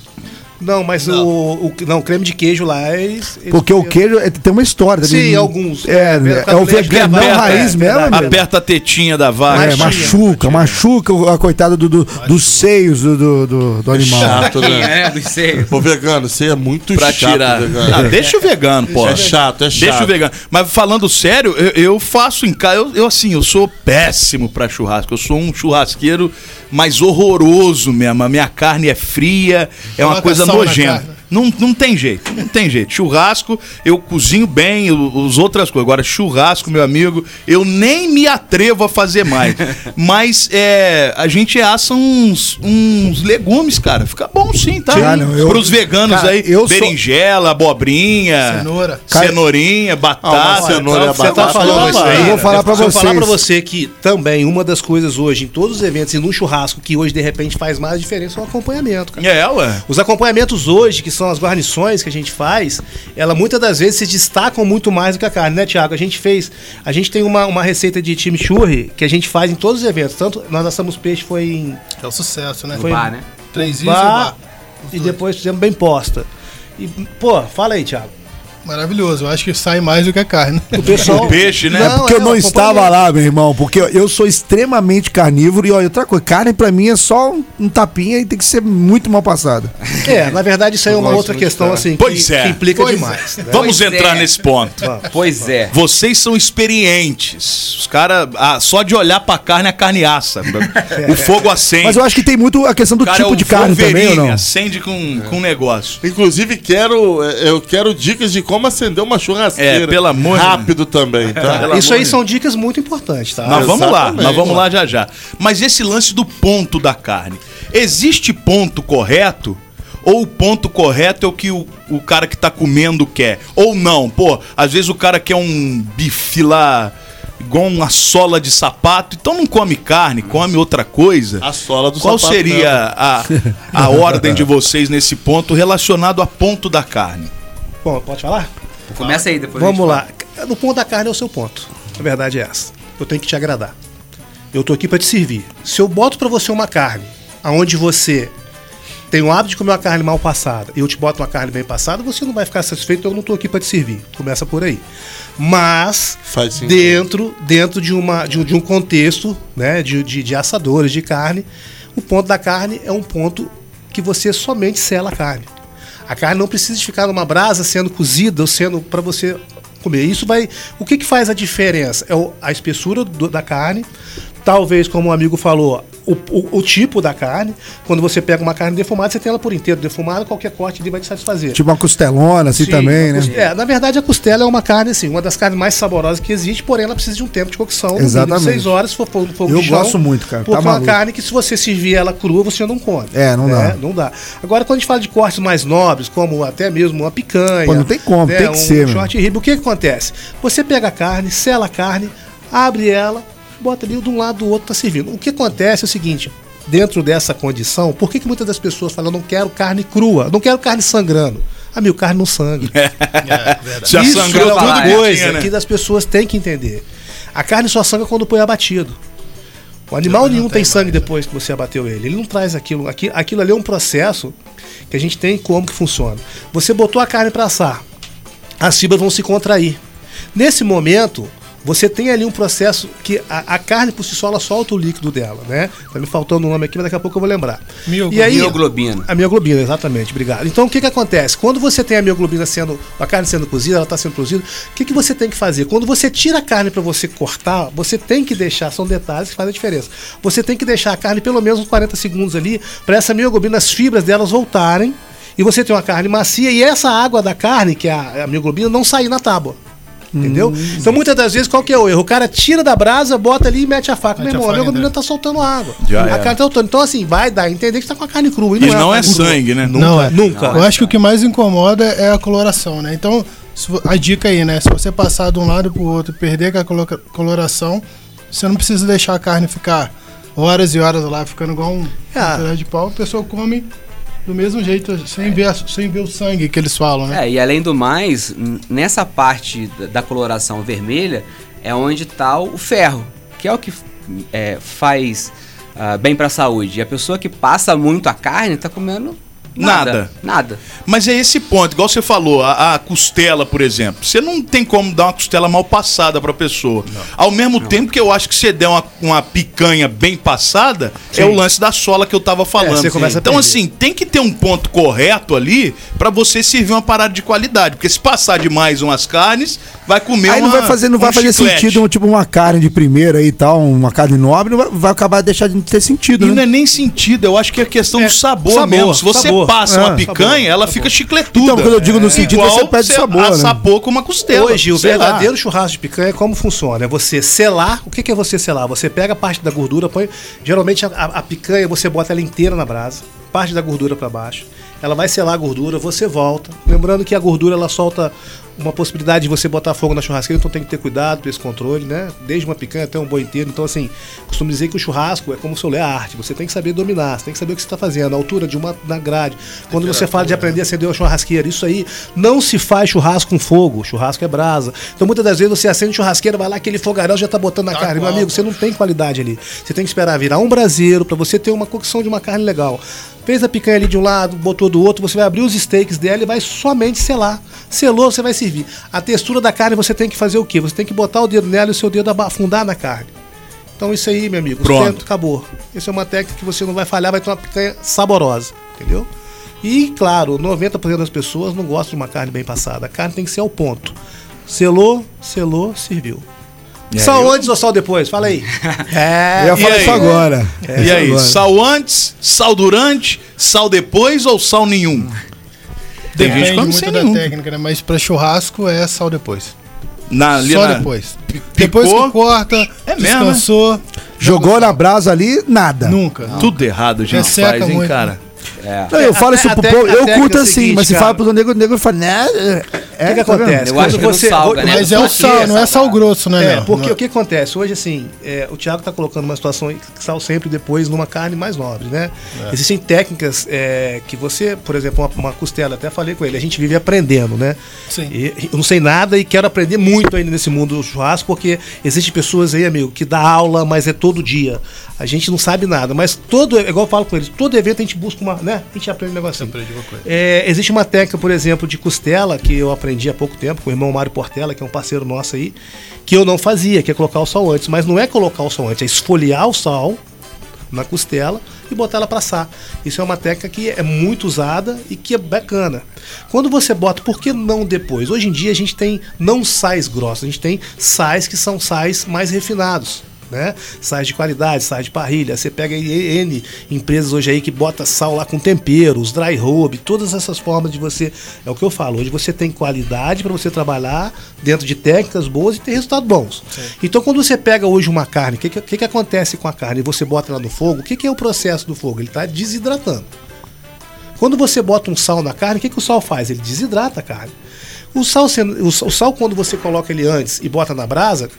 Não, mas O, o não, creme de queijo lá, eles Porque o queijo é- tem uma história. Sim, também. alguns. É, É, é, o leite veganão aperta, raiz é, mesmo, aperta a tetinha da vaca. É, machuca, machuca o- a coitada do, do- dos seios do, do, do- do animal. Chato, né? É, dos seios. Ô, vegano, você é muito Pra chato, tirar. vegano. Ah, deixa o vegano, pô. É chato, é chato. Deixa o vegano. Mas falando sério, eu, eu faço em casa. Eu, eu, assim, eu sou péssimo pra churrasco. Eu sou um churrasqueiro mais horroroso mesmo. A minha carne é fria, é uma coisa na nojenta. carne. Não, não tem jeito, não tem jeito. Churrasco, eu cozinho bem, os outras coisas. Agora, churrasco, meu amigo, eu nem me atrevo a fazer mais. Mas é, a gente assa uns, uns legumes, cara. Fica bom sim, tá? Não, eu- Pros veganos cara, aí, eu sou- berinjela, abobrinha, Cenoura. cenourinha, batata. Ah, cenoura tal. e Você tá batata, falando isso aí. Eu vou falar pra eu falar vocês. pra você que também uma das coisas hoje, em todos os eventos e num churrasco, que hoje de repente faz mais diferença é o acompanhamento, cara. É, ué. Os acompanhamentos hoje, que são as guarnições que a gente faz, ela muitas das vezes se destacam muito mais do que a carne, né, Tiago? A gente fez, a gente tem uma, uma receita de chimichurri que a gente faz em todos os eventos. Tanto nós assamos peixe foi em É o sucesso, né? Foi- Bar, né? Três ilhas e bar bar. e depois fizemos bem posta. E, pô, fala aí, Tiago. Maravilhoso. Eu acho que sai mais do que a carne. O pessoal. O peixe, né? É porque eu é, não estava lá, meu irmão. Porque eu sou extremamente carnívoro. E olha, outra coisa, carne pra mim é só um, um tapinha e tem que ser muito mal passada. É, na verdade, isso aí é uma outra questão, assim, que, Pois é. que implica Pois demais. né? Vamos Pois entrar é. nesse ponto. Pois é. Vocês são experientes. Os caras, ah, só de olhar pra carne, a carne assa. O fogo acende. Mas eu acho que tem muito a questão do cara tipo é de carne também, ou não? acende com, com negócio. Inclusive, quero, é, eu quero dicas de como acender uma churrasqueira. É, pelo amor de Rápido também, tá? Pelo Isso aí de são dicas muito importantes, tá? Nós vamos lá, nós vamos lá já já. Mas esse lance do ponto da carne. Existe ponto correto? Ou o ponto correto é o que o, o cara que tá comendo quer? Ou não? Pô, às vezes o cara quer um bife lá igual uma sola de sapato, então não come carne, come outra coisa. A sola do Qual sapato seria a, a ordem de vocês nesse ponto relacionado a ponto da carne? Bom, pode falar? Começa aí depois. Vamos lá. No ponto da carne é o seu ponto. A verdade é essa. Eu tenho que te agradar. Eu tô aqui pra te servir. Se eu boto pra você uma carne aonde você tem o hábito de comer uma carne mal passada e eu te boto uma carne bem passada, você não vai ficar satisfeito, eu não tô aqui pra te servir. Começa por aí. Mas dentro, dentro de, uma, de, um, de um contexto né, de, de, de assadores de carne, o ponto da carne é um ponto que você somente sela a carne. A carne não precisa ficar numa brasa sendo cozida ou sendo para você comer. Isso vai. O que, que faz a diferença? É a espessura do- da carne. Talvez, como o amigo falou, o, o- o tipo da carne. Quando você pega uma carne defumada, você tem ela por inteiro defumada, qualquer corte ali vai te satisfazer. Tipo uma costelona, assim Sim, também, né? É, na verdade, a costela é uma carne, assim, uma das carnes mais saborosas que existe, porém ela precisa de um tempo de cocção. de Exatamente. seis horas, se for fogo Eu de chão, gosto muito, cara, Porque tá é uma maluco. carne que se você servir ela crua, você não come. É, não dá. Não dá. Agora, quando a gente fala de cortes mais nobres, como até mesmo uma picanha. Pô, não tem como, tem que um ser, meu. short rib, o que, que acontece? Você pega a carne, sela a carne, abre ela, bota ali de um lado do outro, tá servindo. O que acontece é o seguinte. Dentro dessa condição, por que, que muitas das pessoas falam, eu não quero carne crua, não quero carne sangrando? Amigo, carne não sangra. Já Isso sangrou é tudo uma que coisa né? que as pessoas têm que entender. A carne só sangra quando põe abatido. O animal nenhum tem sangue depois que você abateu ele. Ele não traz aquilo. Aqui- Aquilo ali é um processo que a gente tem como que funciona. Você botou a carne para assar, as fibras vão se contrair. Nesse momento, você tem ali um processo que a, a carne por si só ela solta o líquido dela, né? Tá me faltando um nome aqui, mas daqui a pouco eu vou lembrar. Mioglobina. E aí, Mioglobina. a mioglobina, exatamente, obrigado. Então o que, que acontece? Quando você tem a mioglobina sendo, a carne sendo cozida, ela está sendo produzida, o que, que você tem que fazer? Quando você tira a carne para você cortar, você tem que deixar, são detalhes que fazem a diferença. Você tem que deixar a carne pelo menos uns 40 segundos ali, para essa mioglobina, as fibras delas voltarem, e você ter uma carne macia, e essa água da carne, que é a, a mioglobina, não sair na tábua. Entendeu? Então muitas das vezes qual que é o erro? O cara tira da brasa, bota ali e mete a faca. Mete Meu irmão, a tá soltando água. Já a era. carne tá soltando. Então assim, vai dar a entender que tá com a carne crua. E E não, não é carne crua. sangue, né? Não é. Nunca. Eu acho que o que mais incomoda é a coloração, né? Então, a dica aí, né? Se você passar de um lado pro outro e perder com a colo- coloração, você não precisa deixar a carne ficar horas e horas lá, ficando igual um pedaço de pau. A pessoa come do mesmo jeito, sem ver, a- sem ver o sangue que eles falam, né? É, e além do mais, nessa parte da- coloração vermelha é onde tá o ferro, que é o que é, faz ah, bem pra saúde. E a pessoa que passa muito a carne tá comendo nada. Nada. Nada. Mas é esse ponto, igual você falou, a, a costela, por exemplo. Você não tem como dar uma costela mal passada pra pessoa. Ao mesmo tempo que eu acho que você der uma, uma picanha bem passada, é o lance da sola que eu tava falando. você começa a então, assim, tem que ter um ponto correto ali pra você servir uma parada de qualidade. Porque se passar demais umas carnes, vai comer Aí não uma- vai fazer, não um vai fazer chiclete. sentido, um, tipo, uma carne de primeira e tal, uma carne nobre, não vai, vai acabar deixando de ter sentido, E né? não é nem sentido, eu acho que é questão do sabor, sabor, mesmo. Se você sabor. Passa É, uma picanha, ela fica chicletuda. Então, quando eu digo no sentido, Igual você perde sabor, né? assar pouco uma costela. Hoje, o sei lá. verdadeiro churrasco de picanha, como funciona? É você selar. O que que é você selar? Você pega a parte da gordura, põe. Geralmente a, a- a picanha você bota ela inteira na brasa, parte da gordura para baixo. Ela vai selar a gordura, você volta. Lembrando que a gordura ela solta uma possibilidade de você botar fogo na churrasqueira, então tem que ter cuidado com esse controle, né? Desde uma picanha até um boi inteiro. Então, assim, costumo dizer que o churrasco é como se eu ler a arte. Você tem que saber dominar, você tem que saber o que você está fazendo, a altura de uma na grade. Quando você fala de aprender a acender uma churrasqueira, isso aí não se faz churrasco com fogo, churrasco é brasa. Então, muitas das vezes você acende churrasqueira, vai lá, aquele fogaréu já tá botando na carne. Meu amigo, você não tem qualidade ali. Você tem que esperar virar um braseiro para você ter uma cocção de uma carne legal. Fez a picanha ali de um lado, botou do outro, você vai abrir os steaks dela e vai somente selar. Selou, você vai servir. A textura da carne você tem que fazer o quê? Você tem que botar o dedo nela e o seu dedo afundar na carne. Então isso aí, meu amigo, Pronto. sustento, acabou. Essa é uma técnica que você não vai falhar, vai ter uma picanha saborosa, entendeu? E, claro, 90% das pessoas não gostam de uma carne bem passada. A carne tem que ser ao ponto. Selou, selou, serviu. sal eu- antes ou sal depois? Fala aí. Eu ia e falar aí? isso agora. E Isso aí, agora. sal antes, sal durante, sal depois ou sal nenhum? Tem gente Depende que come muito sem da nenhum. técnica, né? Mas pra churrasco é sal depois. Na, ali Só na- depois. pi- Depois picou, que corta, É mesmo, descansou, Jogou na brasa ali, nada. nunca. Tudo errado a gente Resseca faz, hein, muito, cara? É. Não, eu falo isso pro povo, eu curto é assim, seguinte, mas se cara. fala pros negros, o nego fala, né? O que, que tá acontece? Eu acho que não salga, né? Mas é o sal, não é sal grosso, né, É, porque Não o que acontece? Hoje, assim, é, o Thiago tá colocando uma situação que sal sempre depois numa carne mais nobre, né? Existem técnicas é, que você, por exemplo, uma, uma costela, até falei com ele, a gente vive aprendendo, né? Sim. E, eu não sei nada e quero aprender muito ainda nesse mundo do churrasco, porque existem pessoas aí, amigo, que dá aula, mas é todo dia. A gente não sabe nada, mas todo, igual eu falo com eles, todo evento a gente busca uma, né? A gente aprende um negocinho. É, existe uma técnica, por exemplo, de costela que eu aprendi há pouco tempo com o irmão Mário Portela, que é um parceiro nosso aí, que eu não fazia, que é colocar o sal antes. Mas não é colocar o sal antes, é esfoliar o sal na costela e botar ela para assar. Isso é uma técnica que é muito usada e que é bacana. Quando você bota, por que não depois? Hoje em dia a gente tem não sais grossos, a gente tem sais que são sais mais refinados. Né? Sais de qualidade, sais de parrilha. Você pega N empresas hoje aí que bota sal lá com temperos, dry rub, todas essas formas de você. É o que eu falo. Hoje você tem qualidade para você trabalhar dentro de técnicas boas e ter resultados bons. Então, quando você pega hoje uma carne, o que, que, que acontece com a carne você bota ela no fogo? O que, que é o processo do fogo? Ele está desidratando. Quando você bota um sal na carne, o que, que o sal faz? Ele desidrata a carne. O sal, o sal, quando você coloca ele antes e bota na brasa,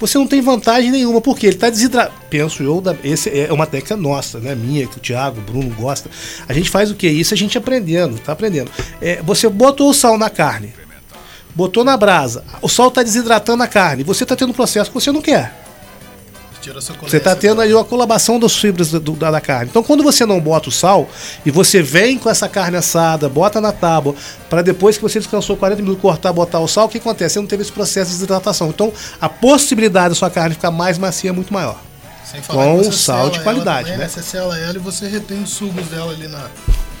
você não tem vantagem nenhuma, porque ele está desidratado. Penso eu, da- esse é uma técnica nossa, né? Minha, que o Thiago, o Bruno gosta. A gente faz o que? Isso a gente aprendendo, tá aprendendo. É, você botou o sal na carne, botou na brasa, o sal está desidratando a carne, você está tendo um processo que você não quer. Tira Você está tendo aí uma colabação das fibras do- do- da, da carne. Então, quando você não bota o sal e você vem com essa carne assada, bota na tábua, para depois que você descansou 40 minutos cortar, botar o sal, o que acontece? Você não teve esse processo de desidratação. Então, a possibilidade da sua carne ficar mais macia é muito maior. Sem Com que você sal de qualidade, também, né? Você sela ela e você retém os sugos dela ali na,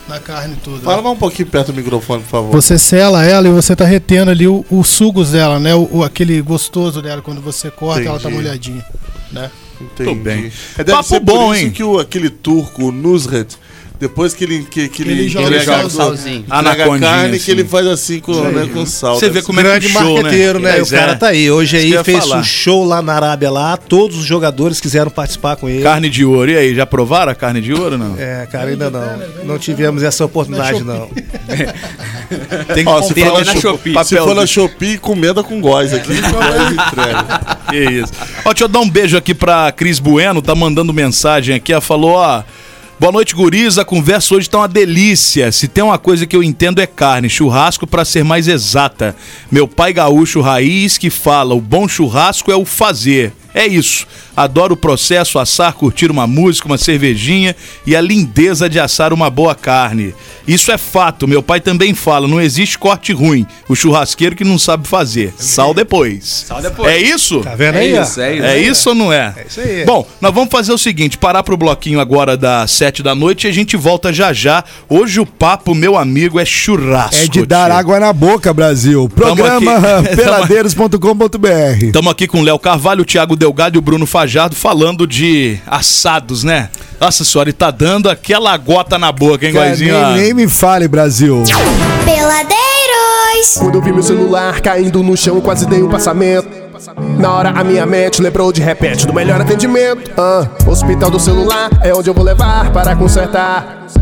na carne toda. Fala mais um pouquinho perto do microfone, por favor. Você sela ela e você tá retendo ali o- os sugos dela, né? O, o- aquele gostoso dela quando você corta, ela tá Entendi. molhadinha, né? Entendi. Tudo bem. É, deve Papo ser bom, por isso hein? que o, aquele turco, o Nusret, depois que ele, que, que ele, Ele joga entrega sal- do- salzinho. entrega a Anacondinha, carne, assim. que ele faz assim com, né, com sal. Você Deve vê como é que Grande show, marqueteiro, né? E o cara é. tá aí. Hoje aí fez falar. um show lá na Arábia lá. Todos os jogadores quiseram participar com ele. Carne de ouro. E aí, já provaram a carne de ouro não? É, cara, ainda não. Não tivemos essa oportunidade, não. Tem que Ó, se for, na na Shopee, se for na Shopee, comenda com góis aqui. Que isso. Ó, deixa eu dar um beijo aqui pra Cris Bueno, tá mandando mensagem aqui. Ela falou, ó. Boa noite, guris. A conversa hoje tá uma delícia. Se tem uma coisa que eu entendo é carne, churrasco para ser mais exata. Meu pai gaúcho raiz que fala: o bom churrasco é o fazer. É isso. Adoro o processo, assar, curtir uma música, uma cervejinha e a lindeza de assar uma boa carne. Isso é fato. Meu pai também fala: não existe corte ruim. O churrasqueiro que não sabe fazer. Sal depois. Sal depois. É isso? Tá vendo É aí? ó? isso, é isso. É isso ou não é? É isso aí. Bom, nós vamos fazer o seguinte: parar pro bloquinho agora das sete da noite e a gente volta já já. Hoje o papo, meu amigo, é churrasco. É de dar tio. água na boca, Brasil. Programa peladeiros.com.br. Estamos aqui com o Léo Carvalho, o Thiago Delgado e o Bruno Fajardo falando de assados, né? Nossa senhora, e tá dando aquela gota na boca, hein, Cara, Guazinho? nem, nem me fale, Brasil. Peladeiros. Quando eu vi meu celular caindo no chão, quase dei um passamento. Na hora a minha mente lembrou de repente do melhor atendimento. Ah, hospital do celular é onde eu vou levar para consertar.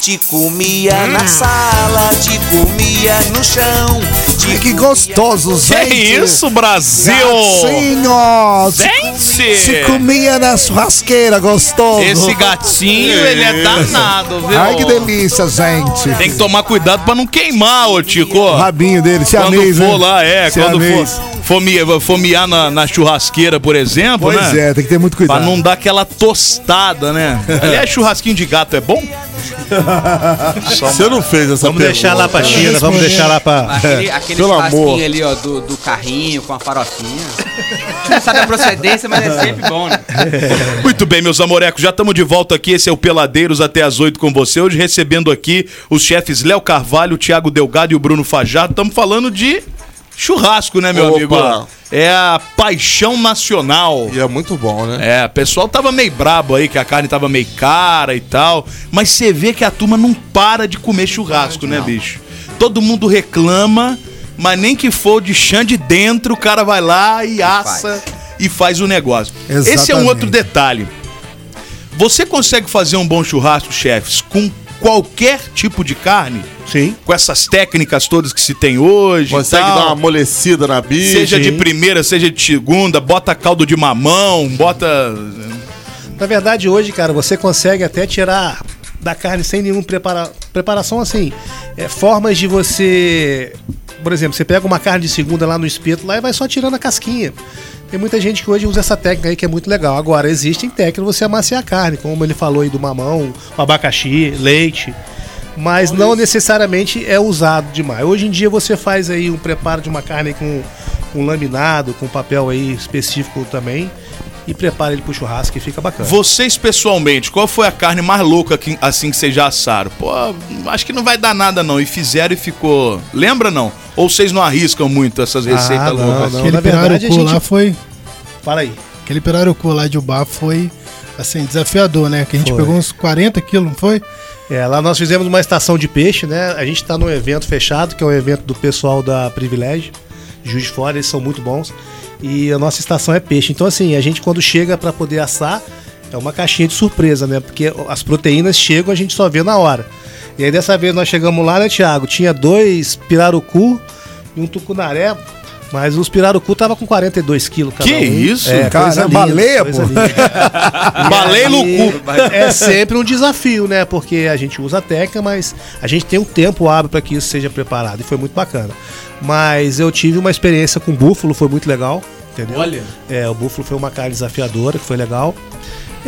Te comia na sala, te comia no chão. Te Que gostoso, Que gente. isso, Brasil? Gatinho. Se, Gente! se comia na churrasqueira, gostoso. Esse gatinho, ele é danado, viu? Ai, que delícia, gente. Tem que tomar cuidado pra não queimar, ô Tico. O rabinho dele, se Quando for né? lá, é, quando Siamês. for, for miar na, na churrasqueira, por exemplo, Pois né? é, tem que ter muito Pra cuidado. não dar aquela tostada, né? Aliás, churrasquinho de gato é bom? Você não fez essa Vamos deixar lá pra China, vamos deixar lá pra. Aquele, aquele Pelo amor. ali, ó, do, do carrinho com a farofinha. A gente não sabe a procedência, mas é sempre bom, né? Muito bem, meus amorecos, já estamos de volta aqui. Esse é o Peladeiros até as 8 com você. Hoje recebendo aqui os chefes Léo Carvalho, Thiago Delgado e o Bruno Fajardo. Estamos falando de churrasco, né, meu Opa. amigo? É a paixão nacional. E é muito bom, né? É, o pessoal tava meio brabo aí, que a carne tava meio cara e tal. Mas você vê que a turma não para de comer churrasco, né, bicho? Todo mundo reclama, mas nem que for de chã de dentro, o cara vai lá e assa e faz o negócio. Esse é um Exatamente. outro detalhe. Você consegue fazer um bom churrasco, chefes, com qualquer tipo de carne? Sim. Com essas técnicas todas que se tem hoje. Consegue tal? dar uma amolecida na bicha. Seja de primeira, seja de segunda, bota caldo de mamão, bota. Na verdade, hoje, cara, você consegue até tirar da carne sem nenhum prepara... preparação assim. É, formas de você. Por exemplo, você pega uma carne de segunda lá no espeto lá e vai só tirando a casquinha. Tem muita gente que hoje usa essa técnica aí que é muito legal. Agora, existem técnicas você amaciar a carne, como ele falou aí do mamão, abacaxi, leite. Mas não necessariamente é usado demais. Hoje em dia você faz aí um preparo de uma carne com, com laminado, com papel aí específico também. E prepara ele pro churrasco e fica bacana. Vocês pessoalmente, qual foi a carne mais louca que, assim que vocês já assaram? Pô, acho que não vai dar nada não. E fizeram e ficou. Lembra não? Ou vocês não arriscam muito essas receitas Ah, não, loucas? não. Aquele pirarucu gente- lá foi. Fala aí. Aquele pirarucu lá de Ubá foi, assim, desafiador, né? Que a gente Foi. pegou uns 40 quilos, não foi? É, lá nós fizemos uma estação de peixe, né? A gente tá num evento fechado, que é um evento do pessoal da Privilégio, Juiz de Fora, eles são muito bons. E a nossa estação é peixe. Então, assim, a gente quando chega para poder assar, é uma caixinha de surpresa, né? Porque as proteínas chegam, a gente só vê na hora. E aí dessa vez nós chegamos lá, né, Thiago? Tinha dois pirarucu e um tucunaré. Mas os pirarucu tava com 42 quilos cada Que um. isso? É, Cara, coisa é linda, baleia, pô. Baleia no cu. É sempre um desafio, né? Porque a gente usa a técnica, mas a gente tem um tempo hábil para que isso seja preparado. E foi muito bacana. Mas eu tive uma experiência com búfalo, foi muito legal. Entendeu? Olha. É, o búfalo foi uma carne desafiadora, que foi legal.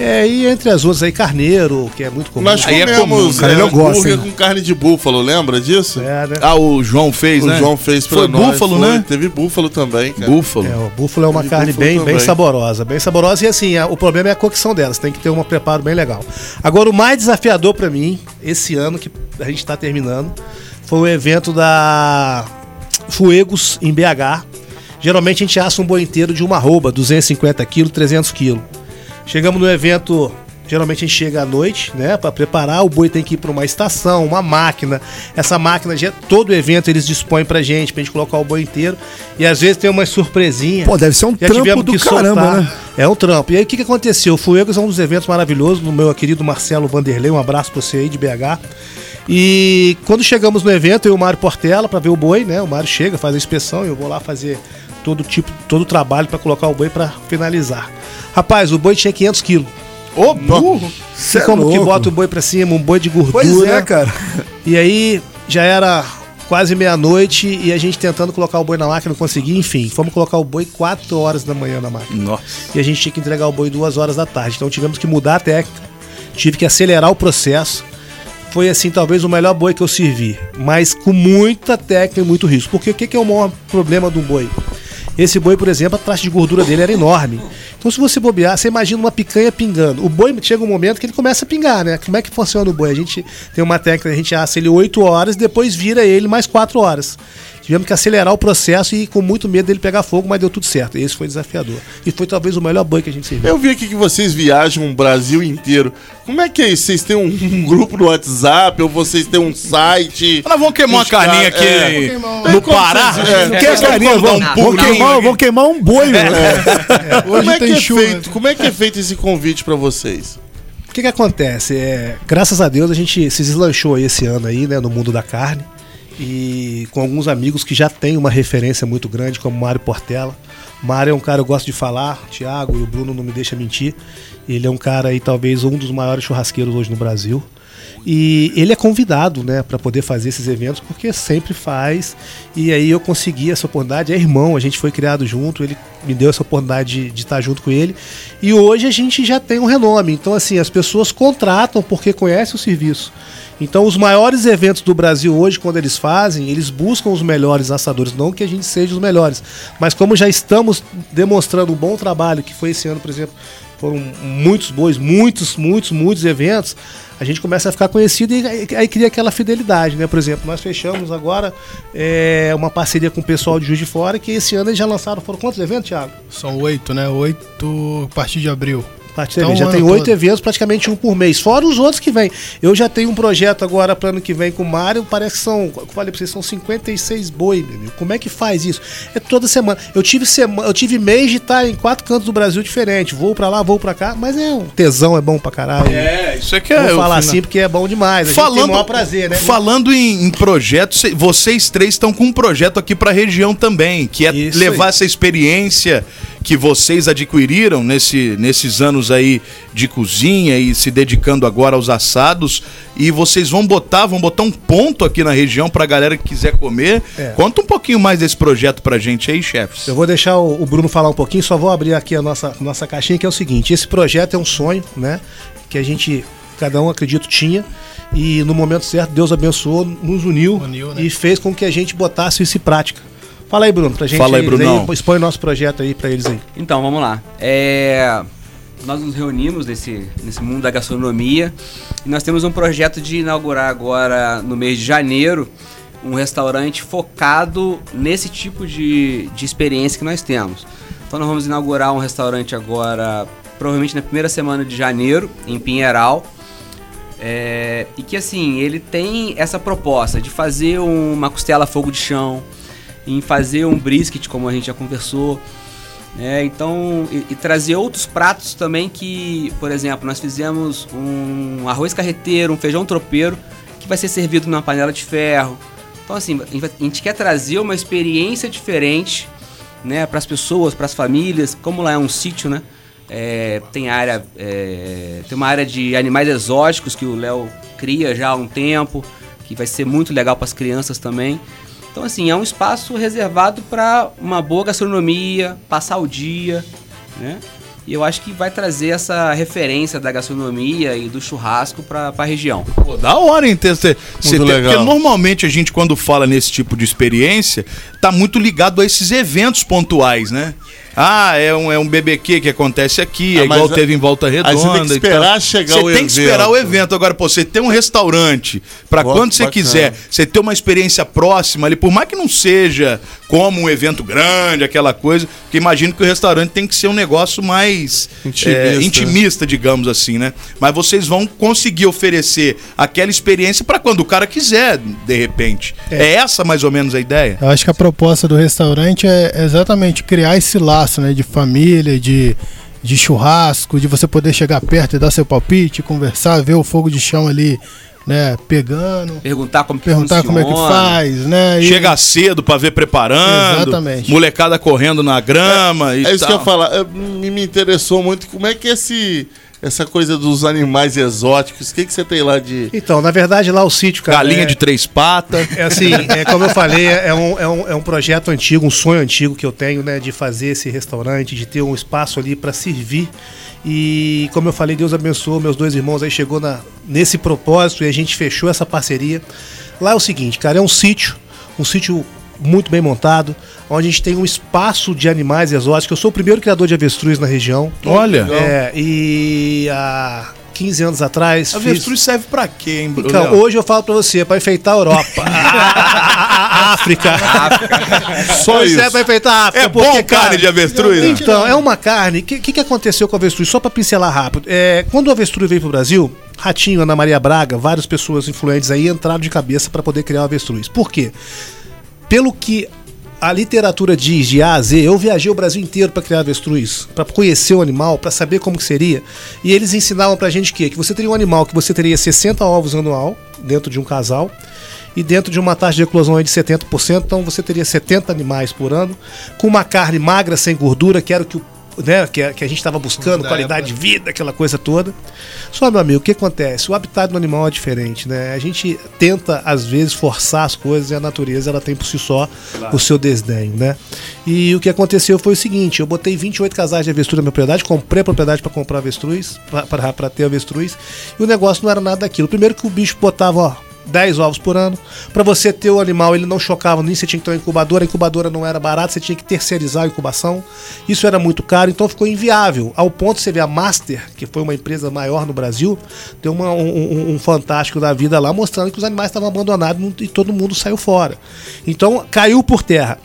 É, e entre as outras aí, carneiro, que é muito comum. Nós Aí é comemos comum, é, né? eu gosto, hambúrguer hein? com carne de búfalo, lembra disso? É, né? Ah, o João fez, o né? João fez pra Foi nós. búfalo, foi. né? Teve búfalo também, cara. Búfalo. É, o búfalo é uma De carne bem, bem saborosa, bem saborosa e assim, a- o problema é a cocção delas, tem que ter um preparo bem legal. Agora, o mais desafiador pra mim, esse ano que a gente tá terminando, foi o evento da Fuegos em BH. Geralmente a gente assa um boi inteiro de uma arroba, 250 quilos, 300 quilos. Chegamos no evento, geralmente a gente chega à noite, né, Pra preparar, o boi tem que ir pra uma estação, uma máquina. Essa máquina, já- todo evento eles dispõem pra gente, pra gente colocar o boi inteiro. E às vezes tem uma surpresinha. Pô, deve ser um Já trampo do caramba, soltar. né? É um trampo. E aí o que, que aconteceu? O Fuegos é um dos eventos maravilhosos do meu querido Marcelo Vanderlei. Um abraço pra você aí de BH. E quando chegamos no evento, eu e o Mário Portela pra ver o boi, né? O Mário chega, faz a inspeção e eu vou lá fazer todo tipo, todo o trabalho pra colocar o boi pra finalizar. Rapaz, o boi tinha 500 quilos. Ô, burro! É como que louco. bota o boi pra cima? Um boi de gordura. Pois é, cara. E aí já era quase meia-noite e a gente tentando colocar o boi na máquina, não conseguia. Enfim, fomos colocar o boi 4 horas da manhã na máquina. Nossa. E a gente tinha que entregar o boi 2 horas da tarde. Então tivemos que mudar a técnica, tive que acelerar o processo. Foi assim, talvez o melhor boi que eu servi, mas com muita técnica e muito risco. Porque o que que é o maior problema um boi? Esse boi, por exemplo, a taxa de gordura dele era enorme. Então, se você bobear, você imagina uma picanha pingando. O boi chega um momento que ele começa a pingar, né? Como é que funciona o boi? A gente tem uma técnica, a gente assa ele 8 horas e depois vira ele mais 4 horas. Tivemos que acelerar o processo e com muito medo dele pegar fogo, mas deu tudo certo. Esse foi desafiador. E foi talvez o melhor boi que a gente serviu. Eu vi aqui que vocês viajam o Brasil inteiro. Como é que é isso? Vocês têm um, um grupo no WhatsApp ou vocês têm um site? Nós vamos queimar uma carninha aqui é. no Pará. É. Carinha? Vou, um queimar, vou queimar um boi, mano. Como é, que é chuva. feito, como é que é feito esse convite pra vocês? O que, que acontece? É, graças a Deus a gente se deslanchou aí esse ano aí, né, no mundo da carne. E com alguns amigos que já têm uma referência muito grande, como Mário Portela. Mário é um cara que eu gosto de falar, Thiago e o Bruno não me deixam mentir. Ele é um cara aí, talvez, um dos maiores churrasqueiros hoje no Brasil. E ele é convidado, né, para poder fazer esses eventos, porque sempre faz. E aí eu consegui essa oportunidade. É irmão, a gente foi criado junto, ele me deu essa oportunidade de, de estar junto com ele. E hoje a gente já tem um renome. Então, assim, as pessoas contratam porque conhecem o serviço. Então, os maiores eventos do Brasil hoje, quando eles fazem, eles buscam os melhores assadores. Não que a gente seja os melhores, mas como já estamos demonstrando um bom trabalho, que foi esse ano, por exemplo, foram muitos bois, muitos, muitos, muitos eventos, a gente começa a ficar conhecido e aí- cria aquela fidelidade, né? Por exemplo, nós fechamos agora é, uma parceria com o pessoal de Juiz de Fora, que esse ano eles já lançaram, foram quantos eventos, Thiago? São oito, né? Oito a partir de abril. Parte Então, já tem oito eventos, praticamente um por mês. Fora os outros que vêm. Eu já tenho um projeto agora para ano que vem com o Mário. Parece que são, eu falei pra vocês, são 56 boi, meu amigo. Como é que faz isso? É toda semana. Eu tive semana, eu tive mês de estar em quatro cantos do Brasil diferente. Vou para lá, vou para cá, mas é um tesão, é bom pra caralho. É, isso aqui é. Vou falar final. assim porque é bom demais. A gente tem o Falando, maior prazer, né? falando em, em projetos, cê- vocês três estão com um projeto aqui pra região também, que é Isso levar aí. essa experiência que vocês adquiriram nesse, nesses anos aí de cozinha e se dedicando agora aos assados e vocês vão botar, vão botar um ponto aqui na região pra galera que quiser comer. É. Conta um pouquinho mais desse projeto pra gente aí, chefes. Eu vou deixar o, o Bruno falar um pouquinho, só vou abrir aqui a nossa, nossa caixinha, que é o seguinte: esse projeto é um sonho, né? Que a gente, cada um acredito, tinha. E no momento certo, Deus abençoou, nos uniu, Uniu, né? e fez com que a gente botasse isso em prática. Fala aí, Bruno, pra gente. Fala aí, eles Brunão. expõe o nosso projeto aí pra eles aí. Então, vamos lá. É, nós nos reunimos nesse, nesse mundo da gastronomia e nós temos um projeto de inaugurar agora, no mês de janeiro, um restaurante focado nesse tipo de, de experiência que nós temos. Então, nós vamos inaugurar um restaurante agora, provavelmente na primeira semana de janeiro, em Pinheiral. É, e que assim, ele tem essa proposta de fazer uma costela a fogo de chão, em fazer um brisket, como a gente já conversou, né? Então, e, e trazer outros pratos também que, por exemplo, nós fizemos um arroz carreteiro, um feijão tropeiro, que vai ser servido numa panela de ferro. Então, assim, a gente quer trazer uma experiência diferente, né, para as pessoas, para as famílias, como lá é um sítio, né? É, tem área, é, tem uma área de animais exóticos que o Léo cria já há um tempo, que vai ser muito legal para as crianças também. Então, assim, é um espaço reservado para uma boa gastronomia, passar o dia, né? E eu acho que vai trazer essa referência da gastronomia e do churrasco pra, pra região. Pô, da hora, hein? ter- ter- você ter- legal. Porque normalmente a gente, quando fala nesse tipo de experiência, tá muito ligado a esses eventos pontuais, né? Ah, é um, é um BBQ que acontece aqui, Ah, é igual teve em Volta Redonda. você tem que esperar chegar Você tem que esperar o evento. evento. Agora, pô, você tem um restaurante, Pô, quando você quiser, você ter uma experiência próxima ali, por mais que não seja como um evento grande, aquela coisa, porque imagino que o restaurante tem que ser um negócio mais Intimista. é, intimista, digamos assim, né? Mas vocês vão conseguir oferecer aquela experiência pra quando o cara quiser, de repente. É. essa mais ou menos a ideia? Eu acho que a proposta do restaurante é exatamente criar esse laço, né? De família, de, de churrasco, de você poder chegar perto e dar seu palpite, conversar, ver o fogo de chão ali, né? Pegando. Perguntar como que Perguntar como é que funciona. faz, né? E- Chega cedo pra ver preparando, Exatamente. molecada correndo na grama e É isso que eu ia falar. É, Me, me interessou muito como é que esse, essa coisa dos animais exóticos, o que, que você tem lá de. Então, na verdade, lá o sítio, cara. Galinha é- de três patas. É assim, é, como eu falei, é um, é, um, é um projeto antigo, um sonho antigo que eu tenho, né? De fazer esse restaurante, de ter um espaço ali para servir. E como eu falei, Deus abençoou meus dois irmãos aí, chegou na, nesse propósito e a gente fechou essa parceria. Lá é o seguinte, cara, é um sítio, um sítio muito bem montado, onde a gente tem um espaço de animais exóticos. Eu sou o primeiro criador de avestruz na região. Olha. É, e há 15 anos atrás. Avestruz serve pra quê, hein, Bruno? Então, hoje eu falo pra você, pra enfeitar a Europa. a África. Só Isso isso. é pra enfeitar a África. É bom carne de avestruz, né? Então, é uma carne. O que, que, que aconteceu com o avestruz? Só pra pincelar rápido. É, quando o avestruz veio pro Brasil, Ratinho, Ana Maria Braga, várias pessoas influentes aí entraram de cabeça pra poder criar o avestruz. Por quê? Pelo que a literatura diz de A a Z, eu viajei o Brasil inteiro para criar avestruz, para conhecer o animal, para saber como que seria. E eles ensinavam pra gente que que você teria um animal que você teria 60 ovos anual dentro de um casal e dentro de uma taxa de eclosão de 70%, então você teria 70 animais por ano, com uma carne magra, sem gordura, que era o que o né, que, a- que a gente estava buscando, Da qualidade época. de vida, aquela coisa toda. Só, meu amigo, o que acontece? O habitat do animal é diferente, né? A gente tenta, às vezes, forçar as coisas e a natureza, ela tem por si só o seu desdenho, né? E o que aconteceu foi o seguinte, eu botei 28 casais de avestruz na minha propriedade, comprei a propriedade para comprar avestruz, para ter avestruz, e o negócio não era nada daquilo. Primeiro que o bicho botava, ó, 10 ovos por ano. Para você ter o animal, ele não chocava, nem você tinha que ter uma incubadora, a incubadora não era barata, você tinha que terceirizar a incubação. Isso era muito caro, então ficou inviável. Ao ponto de você ver a Master, que foi uma empresa maior no Brasil, um, um- um fantástico da vida lá, mostrando que os animais estavam abandonados e todo mundo saiu fora. Então caiu por terra.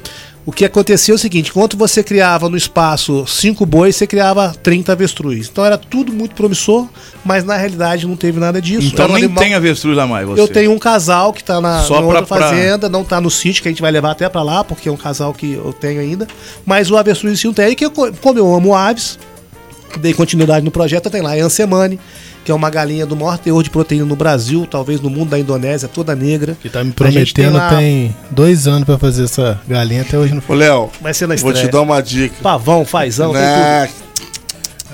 O que acontecia é o seguinte: enquanto você criava no espaço cinco bois, você criava 30 avestruz. Então era tudo muito promissor, mas na realidade não teve nada disso. Então Era um nem animal- tem avestruz lá mais, você. eu tenho um casal que tá na, Só pra- outra pra- fazenda, não tá no sítio, que a gente vai levar até pra lá, porque é um casal que eu tenho ainda. Mas o avestruz em si não tem. E que eu, co- como eu amo aves, dei continuidade no projeto, tem lá a Ansemani, que é uma galinha do maior teor de proteína no Brasil, talvez no mundo da Indonésia, toda negra. Que tá me gente tem prometendo lá- tem dois anos pra fazer essa galinha, até hoje não Ô, foi. Léo, Vai ser na vou te dar uma dica. Pavão, fazão, tem Né? tudo.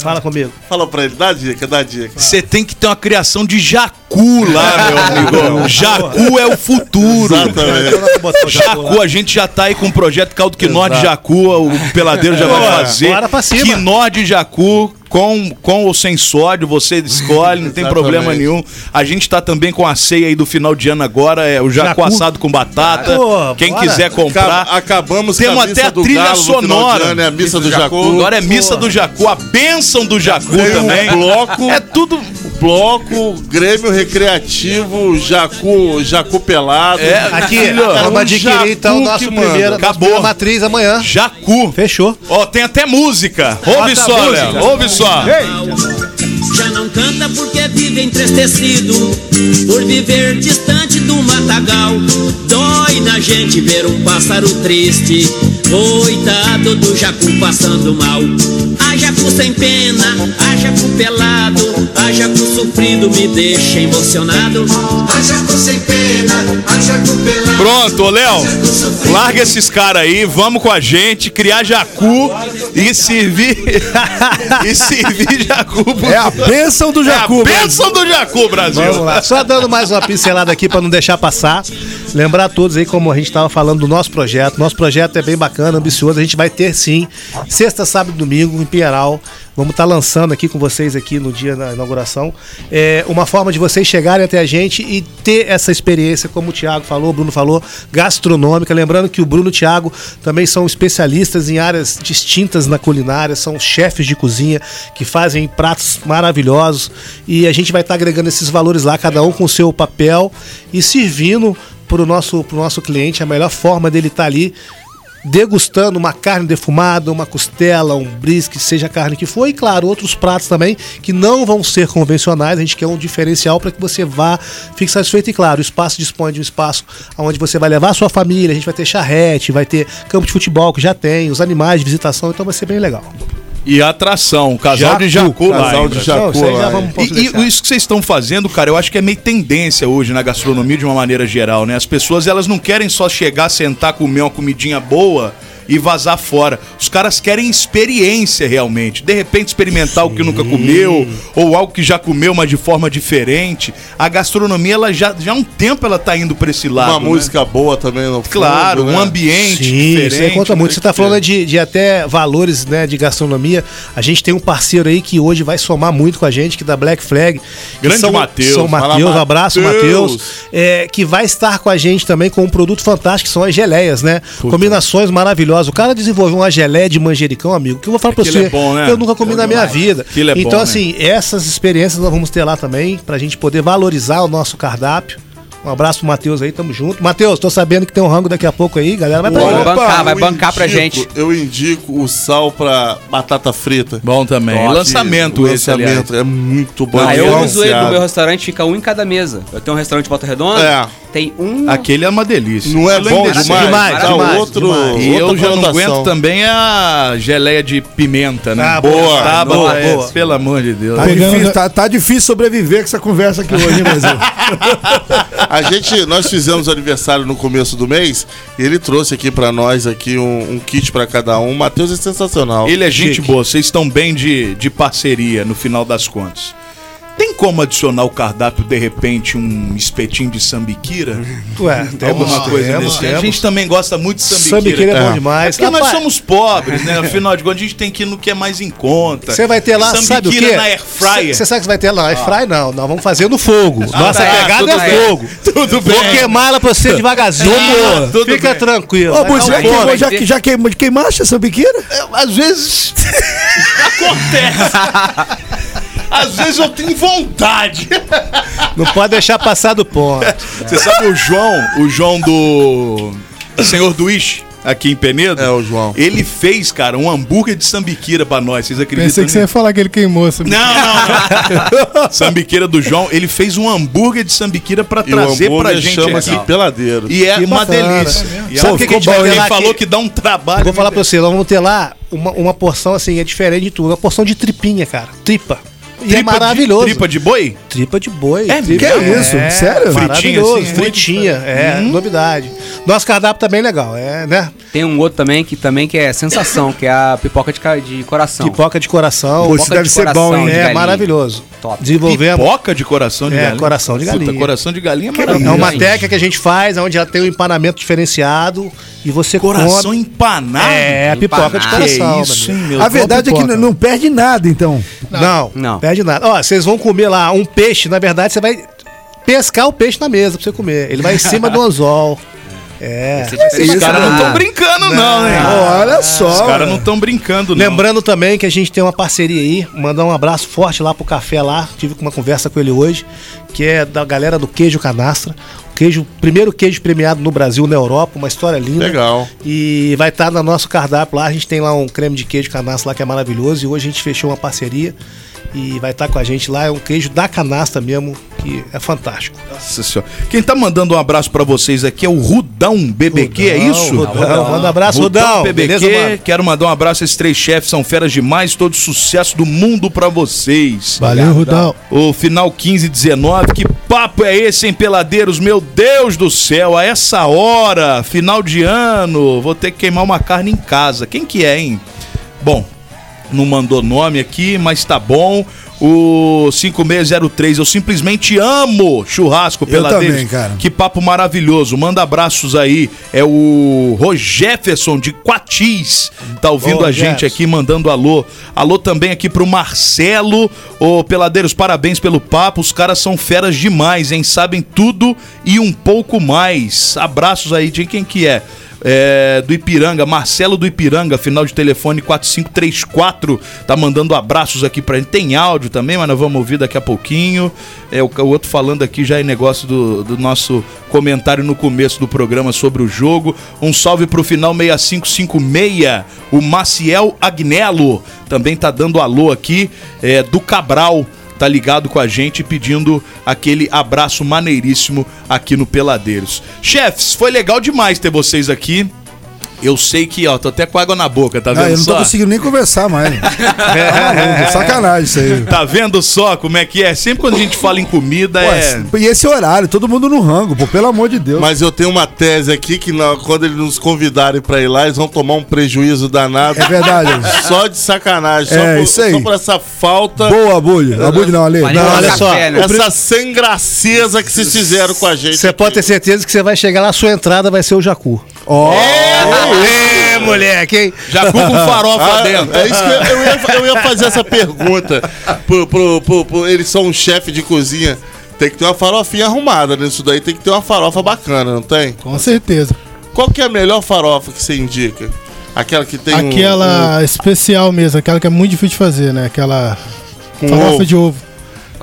Fala comigo. Fala pra ele, dá dica, dá dica. Você tem que ter uma criação de jacu lá, meu amigo. Jacu é o futuro. Exatamente. Jacu a gente já tá aí com o projeto Caldo Quinó de Jacu, o Peladeiro já vai fazer. bora pra cima. Quinó de Jacu, com, com ou sem sódio, você escolhe, não tem problema nenhum. A gente tá também com a ceia aí do final de ano agora, é o jacu, Jacu. assado com batata. Pô, Quem bora. quiser comprar. Acab- acabamos Temos com a até missa a do trilha Galo sonora. ano, é a missa do Jacu. Agora é missa do Jacu, a bênção do Jacu Tem também. um bloco, É tudo. Bloco, Grêmio Recreativo, Jacu, Jacu Pelado. É, Aqui, vamos adquirir então jacu nosso primeiro, Acabou. matriz amanhã. Jacu. Fechou. Ó, tem até música. Ouve Bota só. Léo. Ouve só. Já não canta porque vive entristecido Por viver distante do matagal Dói na gente ver um pássaro triste Coitado do jacu passando mal A jacu sem pena, a jacu pelado A jacu sofrido me deixa emocionado A jacu sem pena, a jacu pelado Pronto, ô Léo. Larga esses caras aí, vamos com a gente, criar jacu e servir. e servir jacu. pro- É a bênção do Jacu, É a bênção do jacu, Brasil. Vamos lá. Só dando mais uma pincelada aqui para não deixar passar. Lembrar a todos aí, como a gente estava falando do nosso projeto. Nosso projeto é bem bacana, ambicioso. A gente vai ter sim, sexta, sábado e domingo, em Pinheiral, Vamos estar lançando aqui com vocês aqui no dia da inauguração. É uma forma de vocês chegarem até a gente e ter essa experiência, como o Thiago falou, o Bruno falou, gastronômica. Lembrando que o Bruno e o Thiago também são especialistas em áreas distintas na culinária, são chefes de cozinha que fazem pratos maravilhosos. E a gente vai estar agregando esses valores lá, cada um com o seu papel e servindo para o nosso, nosso cliente a melhor forma dele estar ali degustando uma carne defumada, uma costela, um brisque, seja a carne que for, e claro, outros pratos também que não vão ser convencionais, a gente quer um diferencial para que você vá, fique satisfeito e claro, o espaço dispõe de um espaço onde você vai levar a sua família, a gente vai ter charrete, vai ter campo de futebol que já tem, os animais de visitação, então vai ser bem legal. E atração, casal Jacu, de Jacu casal de? Jacu Não, E, e isso que vocês estão fazendo, cara, eu acho que é meio tendência hoje na gastronomia de uma maneira geral, né? As pessoas, elas não querem só chegar, sentar, comer uma comidinha boa e vazar fora. Os caras querem experiência realmente. De repente experimentar o que nunca comeu ou algo que já comeu, mas de forma diferente. A gastronomia, ela já, já há um tempo ela tá indo pra esse lado. Uma né? música boa também no fundo, Claro, um né? ambiente Sim, diferente. isso aí conta muito. Você tá falando de, de até valores né, de gastronomia. A gente tem um parceiro aí que hoje vai somar muito com a gente, que é da Black Flag. Grande são, Matheus. São um abraço, Matheus. Matheus. É, que vai estar com a gente também com um produto fantástico, que são as geleias, né? Combinações maravilhosas. O cara desenvolveu uma geleia de manjericão, amigo, que eu vou falar pra Aquilo você. é bom, né? Eu nunca comi Bom na minha demais. vida. Aquilo é bom, então, né? assim, essas experiências nós vamos ter lá também, pra gente poder valorizar o nosso cardápio. Um abraço pro Matheus aí, tamo junto. Matheus, tô sabendo que tem um rango daqui a pouco aí, galera. Vai pra Vai lá. bancar, vai bancar pra indico- gente. Eu indico o sal pra batata frita. Bom também. Ó, lançamento esse, lançamento é muito bom. Ah, eu uso ele no meu restaurante, fica um em cada mesa. Eu tenho um restaurante de Volta Redonda, É. tem um... Aquele é uma delícia. Não é bom demais? Demais, Dá demais, outro, demais. E eu já não aguento também a geleia de pimenta, né? Ah, boa, Tá, boa, é, boa. Pelo amor de Deus. Tá, difícil, tá, tá difícil sobreviver com essa conversa aqui hoje, hein, Brasil? A gente, nós fizemos aniversário no começo do mês e ele trouxe aqui pra nós aqui um, um kit pra cada um. O Matheus é sensacional. Ele é gente Chique. boa, vocês estão bem de, de parceria no final das contas. Tem como adicionar o cardápio, de repente, um espetinho de sambiquira? Ué, temos, Alguma coisa temos, desse. A temos. gente também gosta muito de sambiquira. Sambiquira é bom É. demais. Porque nós Rapaz, somos pobres, né? Afinal de contas, a gente tem que ir no que é mais em conta. Você vai ter lá, sabe o Sambiquira quê? na air fryer. Você sabe que você vai ter lá na air fryer? Não, nós vamos fazer no fogo. Nossa tá, pegada é bem. fogo. Tudo Vou bem. queimar ela pra você devagarzinho. Ah, tudo Fica bem. tranquilo. Ô, Buzi, já, queimou, já, já queimou, queimaste essa biqueira? Às vezes. acontece. Às vezes eu tenho vontade. Não pode deixar passar do ponto. Você sabe o João, o João do Senhor do Ish, aqui em Penedo? É, o João. Ele fez, cara, um hambúrguer de sambiquira pra nós. Vocês acreditam? Pensei que você ia falar que ele queimou. Sabe? Não, não, não. sambiqueira do João. Ele fez um hambúrguer de sambiquira pra E o trazer pra gente chama-se aqui. peladeiro. E é Que uma bacana. delícia. E Sabe é- o que que a gente vai Ele falou aqui? que dá um trabalho. Vou falar pra você, nós vamos ter lá uma, uma porção assim, é diferente de tudo. Uma porção de tripinha, cara. Tripa. E é Tripa de- maravilhoso. tripa de boi? Tripa de boi. É tripa, mesmo? isso? Sério? Maravilhoso. Fritinha, assim, fritinha, é, novidade. Nosso cardápio tá bem legal, é, né? Tem um outro também que também que é sensação, que é a pipoca de, de coração. Pipoca de coração. Pô, isso Pipoca deve de ser bom, coração hein? de É galinha. maravilhoso. Top. Desenvolvemos. Pipoca de coração de É, galinha. coração de Puta, galinha. coração de galinha é É maravilhoso. uma técnica que a gente faz, onde ela tem um empanamento diferenciado e você Coração come. empanado? É, a pipoca de Empanado. coração. Que isso, meu hein, amigo. meu A verdade é que pipoca. não, não perde nada, então. Não, Não. Perde nada. Ó, vocês vão comer lá um peixe, na verdade, você vai pescar o peixe na mesa pra você comer. Ele vai em cima do anzol. É. Os caras não Ah, estão brincando, não, hein? Olha só. Os caras não estão brincando, não. Lembrando também que a gente tem uma parceria aí, mandar um abraço forte lá pro café lá. Tive uma conversa com ele hoje, que é da galera do queijo canastra. O queijo, primeiro queijo premiado no Brasil, na Europa, uma história linda. Legal. E vai estar no nosso cardápio lá. A gente tem lá um creme de queijo canastra lá que é maravilhoso. E hoje a gente fechou uma parceria e vai estar com a gente lá. É um queijo da canastra mesmo, que é fantástico. Nossa senhora. Quem tá mandando um abraço pra vocês aqui é o Rudão BBQ, é isso? Rudão, manda um abraço, Rudão. BBQ. Beleza? Quero mandar um abraço a esses três chefes, são feras demais, todo sucesso do mundo pra vocês. Valeu, Rudão. O final 15 e 19, que papo é esse, hein, peladeiros? Meu Deus do céu, a essa hora, final de ano, vou ter que queimar uma carne em casa. Quem que é, hein? Bom, não mandou nome aqui, mas tá bom. O 5603. Eu simplesmente amo churrasco peladeiros. também, cara. Que papo maravilhoso. Manda abraços aí. É o Rogefferson de Quatis. Tá ouvindo Ô, a gente Jefferson. aqui, mandando alô. Alô também aqui pro Marcelo. Ô, Peladeiros, parabéns pelo papo. Os caras são feras demais, hein? Sabem tudo e um pouco mais. Abraços aí de quem que é? É, do Ipiranga, Marcelo do Ipiranga, final de telefone 4534, tá mandando abraços aqui pra gente. Tem áudio também, mas nós vamos ouvir daqui a pouquinho. É, o, o outro falando aqui já é negócio do, do nosso comentário no começo do programa sobre o jogo. Um salve pro final 6556, o Maciel Agnello também tá dando alô aqui, é, do Cabral tá ligado com a gente pedindo aquele abraço maneiríssimo aqui no Peladeiros. Chefes, foi legal demais ter vocês aqui. Eu sei que, ó, tô até com água na boca, tá vendo Ah, eu não tô só? conseguindo nem conversar mais. Tá maluco, sacanagem isso aí. Tá vendo só como é que é? Sempre quando a gente fala em comida é. Pô, E esse horário, todo mundo no rango, pô, pelo amor de Deus. Mas eu tenho uma tese aqui que na- quando eles nos convidarem pra ir lá, eles vão tomar um prejuízo danado. É verdade. Só de sacanagem. Só, É, por, isso aí. só por essa falta. Boa, Abulho. Abulho não, Ale. Não, um olha só. café, né? Essa sem graceza que vocês fizeram com a gente. Você pode ter certeza que você vai chegar lá, sua entrada vai ser o Jacu. Ó, É, moleque, hein? Jacu com farofa Ah, dentro. É isso que eu, eu ia, eu ia fazer essa pergunta. Pro, pro- pro- pro- eles são um chefe de cozinha. Tem que ter uma farofinha arrumada nisso daí. Tem que ter uma farofa bacana, não tem? Com certeza. Qual que é a melhor farofa que você indica? Aquela que tem um- Aquela especial mesmo, aquela que é muito difícil de fazer, né? Aquela Com farofa ovo. de ovo.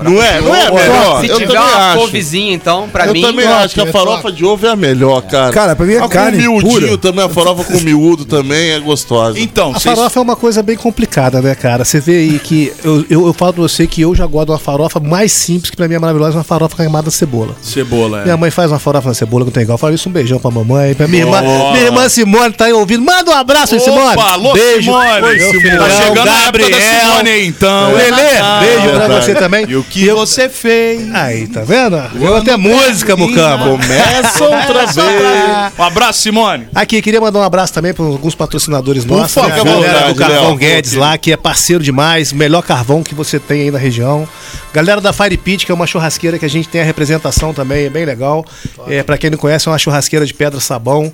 Não é? Não é a melhor? Se eu tiver também uma acho. couvezinha, então, pra eu mim. também top, acho que a é farofa de ovo é a melhor, cara. Cara, pra mim é Ah, carne com miudinho pura. também, a farofa com miúdo também é gostosa. Então, A vocês. farofa é uma coisa bem complicada, né, cara? Você vê aí que. Eu, eu, eu falo pra você que eu já gosto de uma farofa mais simples, que pra mim é maravilhosa, uma farofa queimada cebola. Cebola, é. Minha mãe faz uma farofa na cebola que não tem igual. Fala isso, um beijão pra mamãe. Pra minha irmã. Boa. Minha irmã Simone tá aí ouvindo. Manda um abraço aí, Simone. Alô, beijo. Simone. Oi, Tá Simone. chegando a época da Gabriel. Simone então. Lelê, beijo pra você também. E o que você fez? Aí, tá vendo? Eu até música, Mucama. Começa outra vez. Um abraço, Simone. Aqui, queria mandar um abraço também para alguns patrocinadores Por nossos. favor, né? a galera do Carvão Léo. Guedes lá, que é parceiro demais, melhor carvão que você tem aí na região. Galera da Fire Pit, que é uma churrasqueira que a gente tem a representação também, é bem legal. É, para quem não conhece, é uma churrasqueira de pedra sabão.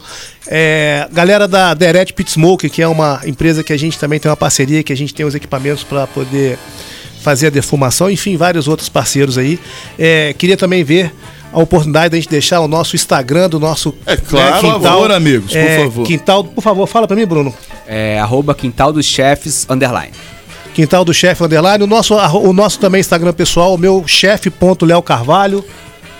É, galera da Deret Pit Smoke, que é uma empresa que a gente também tem uma parceria, que a gente tem os equipamentos para poder fazer a defumação, enfim, vários outros parceiros aí. É, queria também ver a oportunidade da gente deixar o nosso Instagram do nosso É claro, Por favor, amigos, por é, favor. Quintal, por favor, fala pra mim, Bruno. É, arroba quintal dos chefes, underline. Quintal do Chefe Underline. O nosso, o nosso também Instagram pessoal, o meu chefe.léo Carvalho.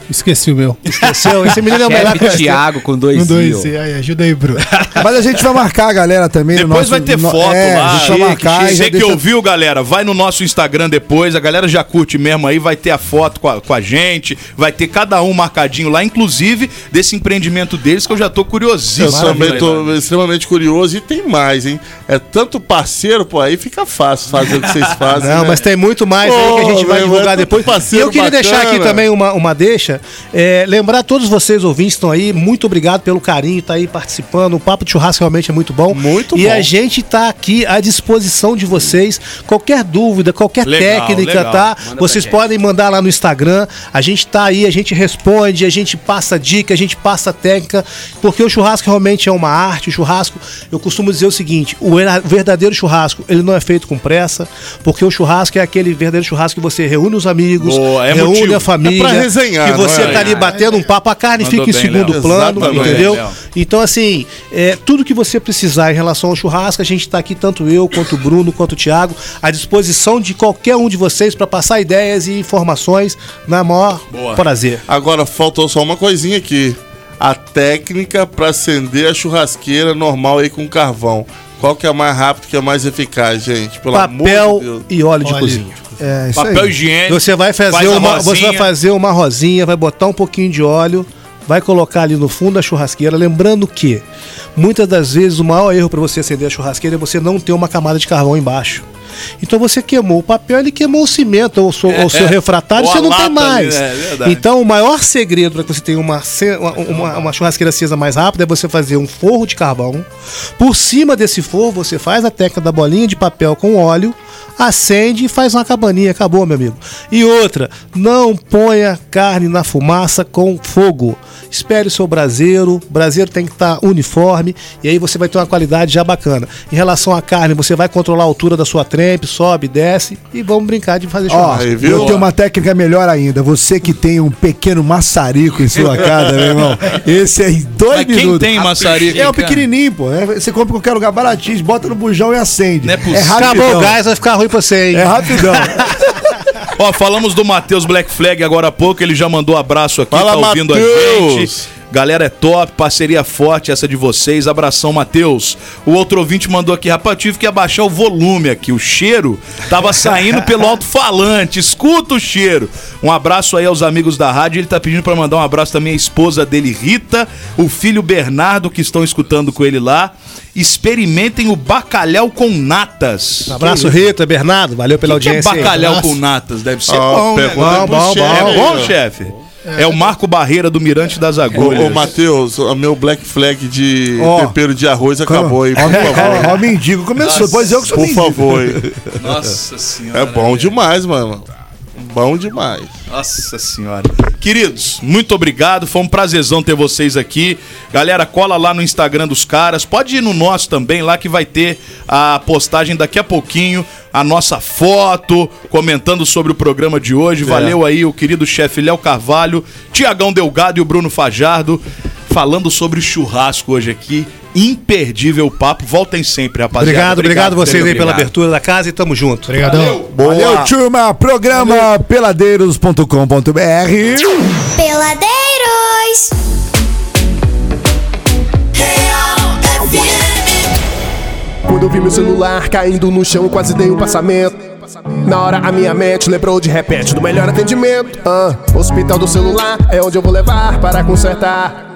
Esqueci o meu. Esqueceu? Esse menino é o melhor eu Thiago com dois Um, dois, I, aí, ajuda aí, Bruno. Mas a gente vai marcar a galera também no Depois nosso- vai ter no- foto é, lá. A gente vai marcar Você que deixa- ouviu, galera, vai no nosso Instagram depois. A galera já curte mesmo aí. Vai ter a foto com a, com a gente. Vai ter cada um marcadinho lá, inclusive desse empreendimento deles que eu já tô Eu curiosíssimo. também Vai tô lá. extremamente curioso e tem mais, hein? É tanto parceiro, pô, aí fica fácil fazer o que vocês fazem. Não, né? mas tem muito mais aí que a gente vai divulgar é tanto depois. E parceiro eu queria deixar aqui bacana. também uma, uma deixa. É, lembrar todos vocês, ouvintes, que estão aí. Muito obrigado pelo carinho, tá aí participando. O Papo de Churrasco realmente é muito bom. Muito e bom. a gente tá aqui à disposição de vocês. Qualquer dúvida, qualquer Legal, técnica, legal. tá? Manda vocês podem mandar lá no Instagram. A gente tá aí, a gente responde, a gente passa dica, a gente passa técnica. Porque o churrasco realmente é uma arte. O churrasco, eu costumo dizer o seguinte: o verdadeiro churrasco, ele não é feito com pressa. Porque o churrasco é aquele verdadeiro churrasco que você reúne os amigos, Boa, é reúne motivo. a família. É pra resenhar, que você tá ali batendo um papo, a carne Mandou fica em bem, segundo Léo. plano, Exatamente. entendeu? Léo. Então, assim, é, tudo que você precisar em relação ao churrasco, a gente tá aqui, tanto eu, quanto o Bruno, quanto o Thiago, à disposição de qualquer um de vocês para passar ideias e informações na maior Boa. prazer. Agora faltou só uma coisinha aqui. A técnica pra acender a churrasqueira normal aí com carvão. Qual que é mais rápido, que é mais eficaz, gente? Pelo amor de Papel Deus. e óleo de Óleo. cozinha. É, isso Papel aí. higiênico. Você vai fazer faz uma, você rosinha. vai fazer uma rosinha, vai botar um pouquinho de óleo, vai colocar ali no fundo da churrasqueira, lembrando que muitas das vezes o maior erro para você acender a churrasqueira é você não ter uma camada de carvão embaixo. Então você queimou o papel, ele queimou o cimento, ou o seu, o seu É, refratário, você não tem lata ali, mais. é verdade. então o maior segredo para que você tenha uma, uma- uma churrasqueira acesa mais rápida é você fazer um forro de carvão. Por cima desse forro, você faz a técnica da bolinha de papel com óleo, acende e faz uma cabaninha. Acabou, meu amigo. E outra, não ponha carne na fumaça com fogo. Espere o seu braseiro, o braseiro tem que estar uniforme e aí você vai ter uma qualidade já bacana. Em relação à carne, você vai controlar a altura da sua trempe, sobe, desce e vamos brincar de fazer Ó, churrasco. eu tenho uma técnica melhor ainda. Você que tem um pequeno maçarico em sua casa, meu irmão. Esse é em dois Mas quem minutos. tem maçarico, É o cara? pequenininho, pô. É, Você compra em qualquer lugar baratinho, bota no bujão e acende. Não é possível. Acabou o gás, vai ficar ruim pra você, hein? É rapidão. Ó, falamos do Matheus Black Flag agora há pouco, ele já mandou abraço aqui, Fala, tá ouvindo a Matheus. gente. Galera, é top, parceria forte essa de vocês. Abração, Matheus. O outro ouvinte mandou aqui, rapaz, eu tive que abaixar o volume aqui. O cheiro tava saindo pelo alto-falante. Escuta o cheiro. Um abraço aí aos amigos da rádio. Ele tá pedindo pra mandar um abraço também à esposa dele, Rita, o filho Bernardo, que estão escutando com ele lá. Experimentem o bacalhau com natas. Abraço, Rita, Bernardo. Valeu pela O que é audiência. aí. bacalhau com natas? Deve ser Ó, bom, né? pergunta Bom, bom, chefe bom. É bom, ó. chefe? É o Marco Barreira do Mirante das Ô, Agulhas. ô Matheus, o meu black flag de Ó. tempero de arroz acabou aí, por favor. ó, mendigo começou. Pois eu que sou Por mendigo. favor. Nossa senhora. É bom demais, mano. Bom demais. Nossa senhora. Queridos, muito obrigado. Foi um prazerzão ter vocês aqui. Galera, cola lá no Instagram dos caras. Pode ir no nosso também, lá que vai ter a postagem daqui a pouquinho. A nossa foto, comentando sobre o programa de hoje. Valeu aí o querido chefe Léo Carvalho, Tiagão Delgado e o Bruno Fajardo. Falando sobre churrasco hoje aqui. Imperdível papo. Voltem sempre, rapaziada. Obrigado, obrigado vocês aí pela obrigado. abertura da casa e tamo junto. Obrigadão. Valeu, turma. Programa peladeiros.com.br. Peladeiros. Quando eu vi meu celular caindo no chão, quase dei um passamento. Na hora a minha mente lembrou de repente do melhor atendimento. Ah, hospital do celular é onde eu vou levar para consertar.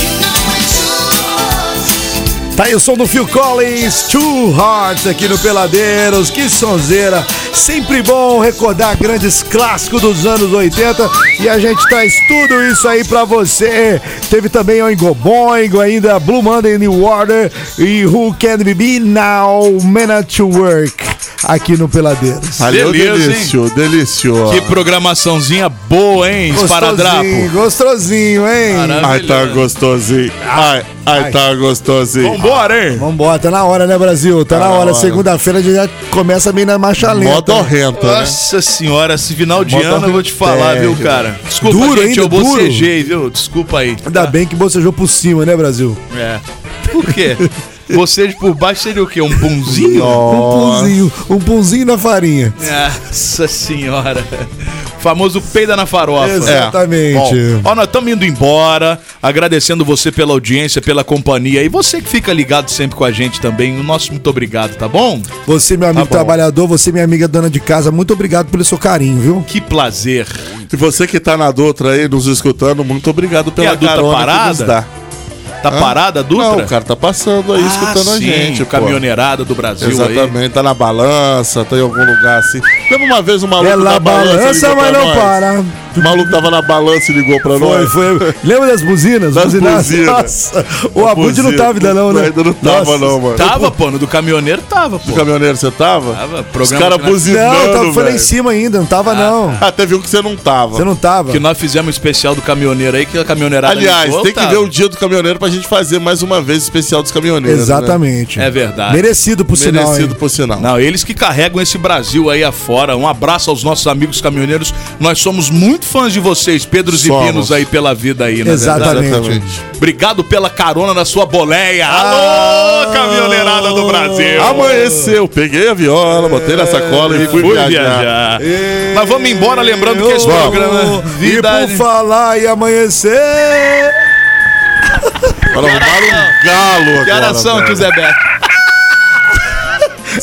Tá aí o som do Phil Collins, Two Hearts aqui no Peladeiros, que sonzeira. Sempre bom recordar grandes clássicos dos anos 80 e a gente traz tudo isso aí pra você. Teve também Oingo Boingo, ainda Blue Monday New Order e Who Can We Be Now, Man to Work aqui no Peladeiros. Valeu, Beleza, hein? delício, delício. Que programaçãozinha boa, hein, Esparadrapo? Gostosinho, gostosinho, hein? Ai, tá gostosinho. Ai, ai, tá gostosinho. Vambora, hein? Vambora, tá na hora, né, Brasil? Tá, Tá na na hora. hora. Segunda-feira a gente já começa meio na marcha lenta. Modo horrento, né? Nossa senhora, esse final de Modo ano eu vou te falar, é, viu, cara? Desculpa, Duro gente, ainda, eu duro. bocejei, viu? Desculpa aí. Ainda bem que bocejou por cima, né, Brasil? É. Por quê? Bocejo por baixo seria o quê? Um punzinho? Um punzinho, um punzinho na farinha. Nossa senhora. Famoso peida na farofa. Exatamente. É. Bom, ó, nós estamos indo embora, agradecendo você pela audiência, pela companhia e você que fica ligado sempre com a gente também. O nosso muito obrigado, tá bom? Você, meu amigo Tá trabalhador, você, minha amiga dona de casa, muito obrigado pelo seu carinho, viu? Que prazer. E você que tá na Doutra aí, nos escutando, muito obrigado pela E a carona parada? que nos dá. Tá Hã? parada, Dutra? Não, o cara tá passando aí, Ah, escutando a sim, gente. o caminhoneirada do Brasil aí. Exatamente, tá na balança, tá em algum lugar assim. Lembra uma vez o maluco Ela da balança balança, ligou mas pra não nós? para. O maluco tava na balança e ligou pra Foi, nós. foi. Lembra das buzinas? Das Buzinas? buzinas. Nossa, o A Abud não tava ainda não, né? Ainda não tava Nossa. não, mano. Tava, pô, no do caminhoneiro tava, pô. Do caminhoneiro você tava? Tava, Os caras buzinando, Não, tava, foi lá em cima ainda, não tava não. Ah, teve um que você não tava. Você não tava. Que nós fizemos um especial do caminhoneiro aí, que a caminhoneirada Aliás, tem que tá? ver o dia do caminhoneiro pra gente fazer mais uma vez o especial dos caminhoneiros. né? Exatamente. É verdade. Merecido por sinal, Merecido por sinal. Não, eles que carregam esse Brasil aí afora. Um abraço aos nossos amigos caminhoneiros. Nós somos muito fãs de vocês, Pedros e. Pinos aí pela vida aí, né? Exatamente. Obrigado pela carona na sua boleia. Alô, caminhoneirada do Brasil. Amanheceu, peguei a viola, botei na sacola e fui, Fui viajar. viajar. Mas vamos embora, lembrando que esse programa E Vida por falar e amanhecer. Para arrumar um galo Que agora, oração velho. que o Zé Beto.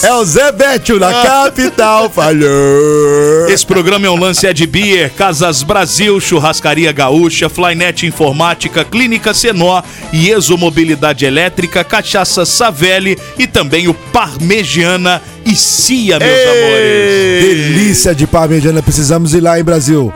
É o Zé Bétio na capital, falhou. Esse programa é um lance Ed Beer, Casas Brasil, Churrascaria Gaúcha, Flynet Informática, Clínica Senó, IESO Mobilidade Elétrica, Cachaça Savelli e também o Parmegiana e Cia, meus amores. Delícia de parmegiana, precisamos ir lá em Brasil.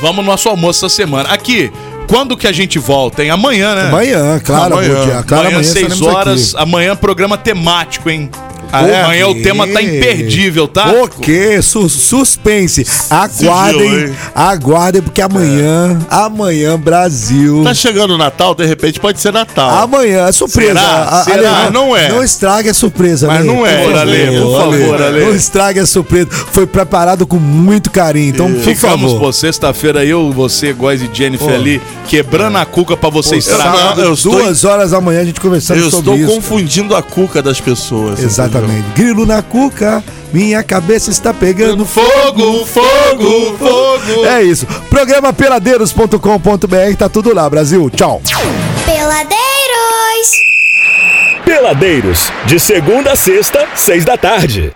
Vamos no nosso almoço essa semana. Aqui, quando que a gente volta, hein? Amanhã, né? Amanhã, claro, Amanhã. dia. Claro, amanhã, amanhã 6 estaremos horas. aqui. Amanhã, programa temático, hein? Ah, é? Amanhã o tema tá imperdível, tá? O quê? Su- suspense. Aguardem, hein? aguardem, porque amanhã, amanhã, Brasil. Tá chegando o Natal, de repente pode ser Natal. Amanhã, é surpresa. Será? A- Será? Ale, Mas não é. Não estrague a surpresa, Mas Ale. não é, Por favor, Ale, por favor, Ale. Não estrague a surpresa. Foi preparado com muito carinho. Então, por Ficamos, favor. pô, sexta-feira, eu, você, Góis e Jennifer Pô. ali, quebrando a cuca pra você estragar. Eu estou- duas horas da manhã, a gente conversando Eu sobre estou isso. confundindo a cuca das pessoas. Exatamente. Grilo na cuca, minha cabeça está pegando Fogo, fogo, fogo. É isso. Programa peladeiros.com.br, tá tudo lá, Brasil. Tchau. Peladeiros! Peladeiros, de segunda a sexta, seis da tarde.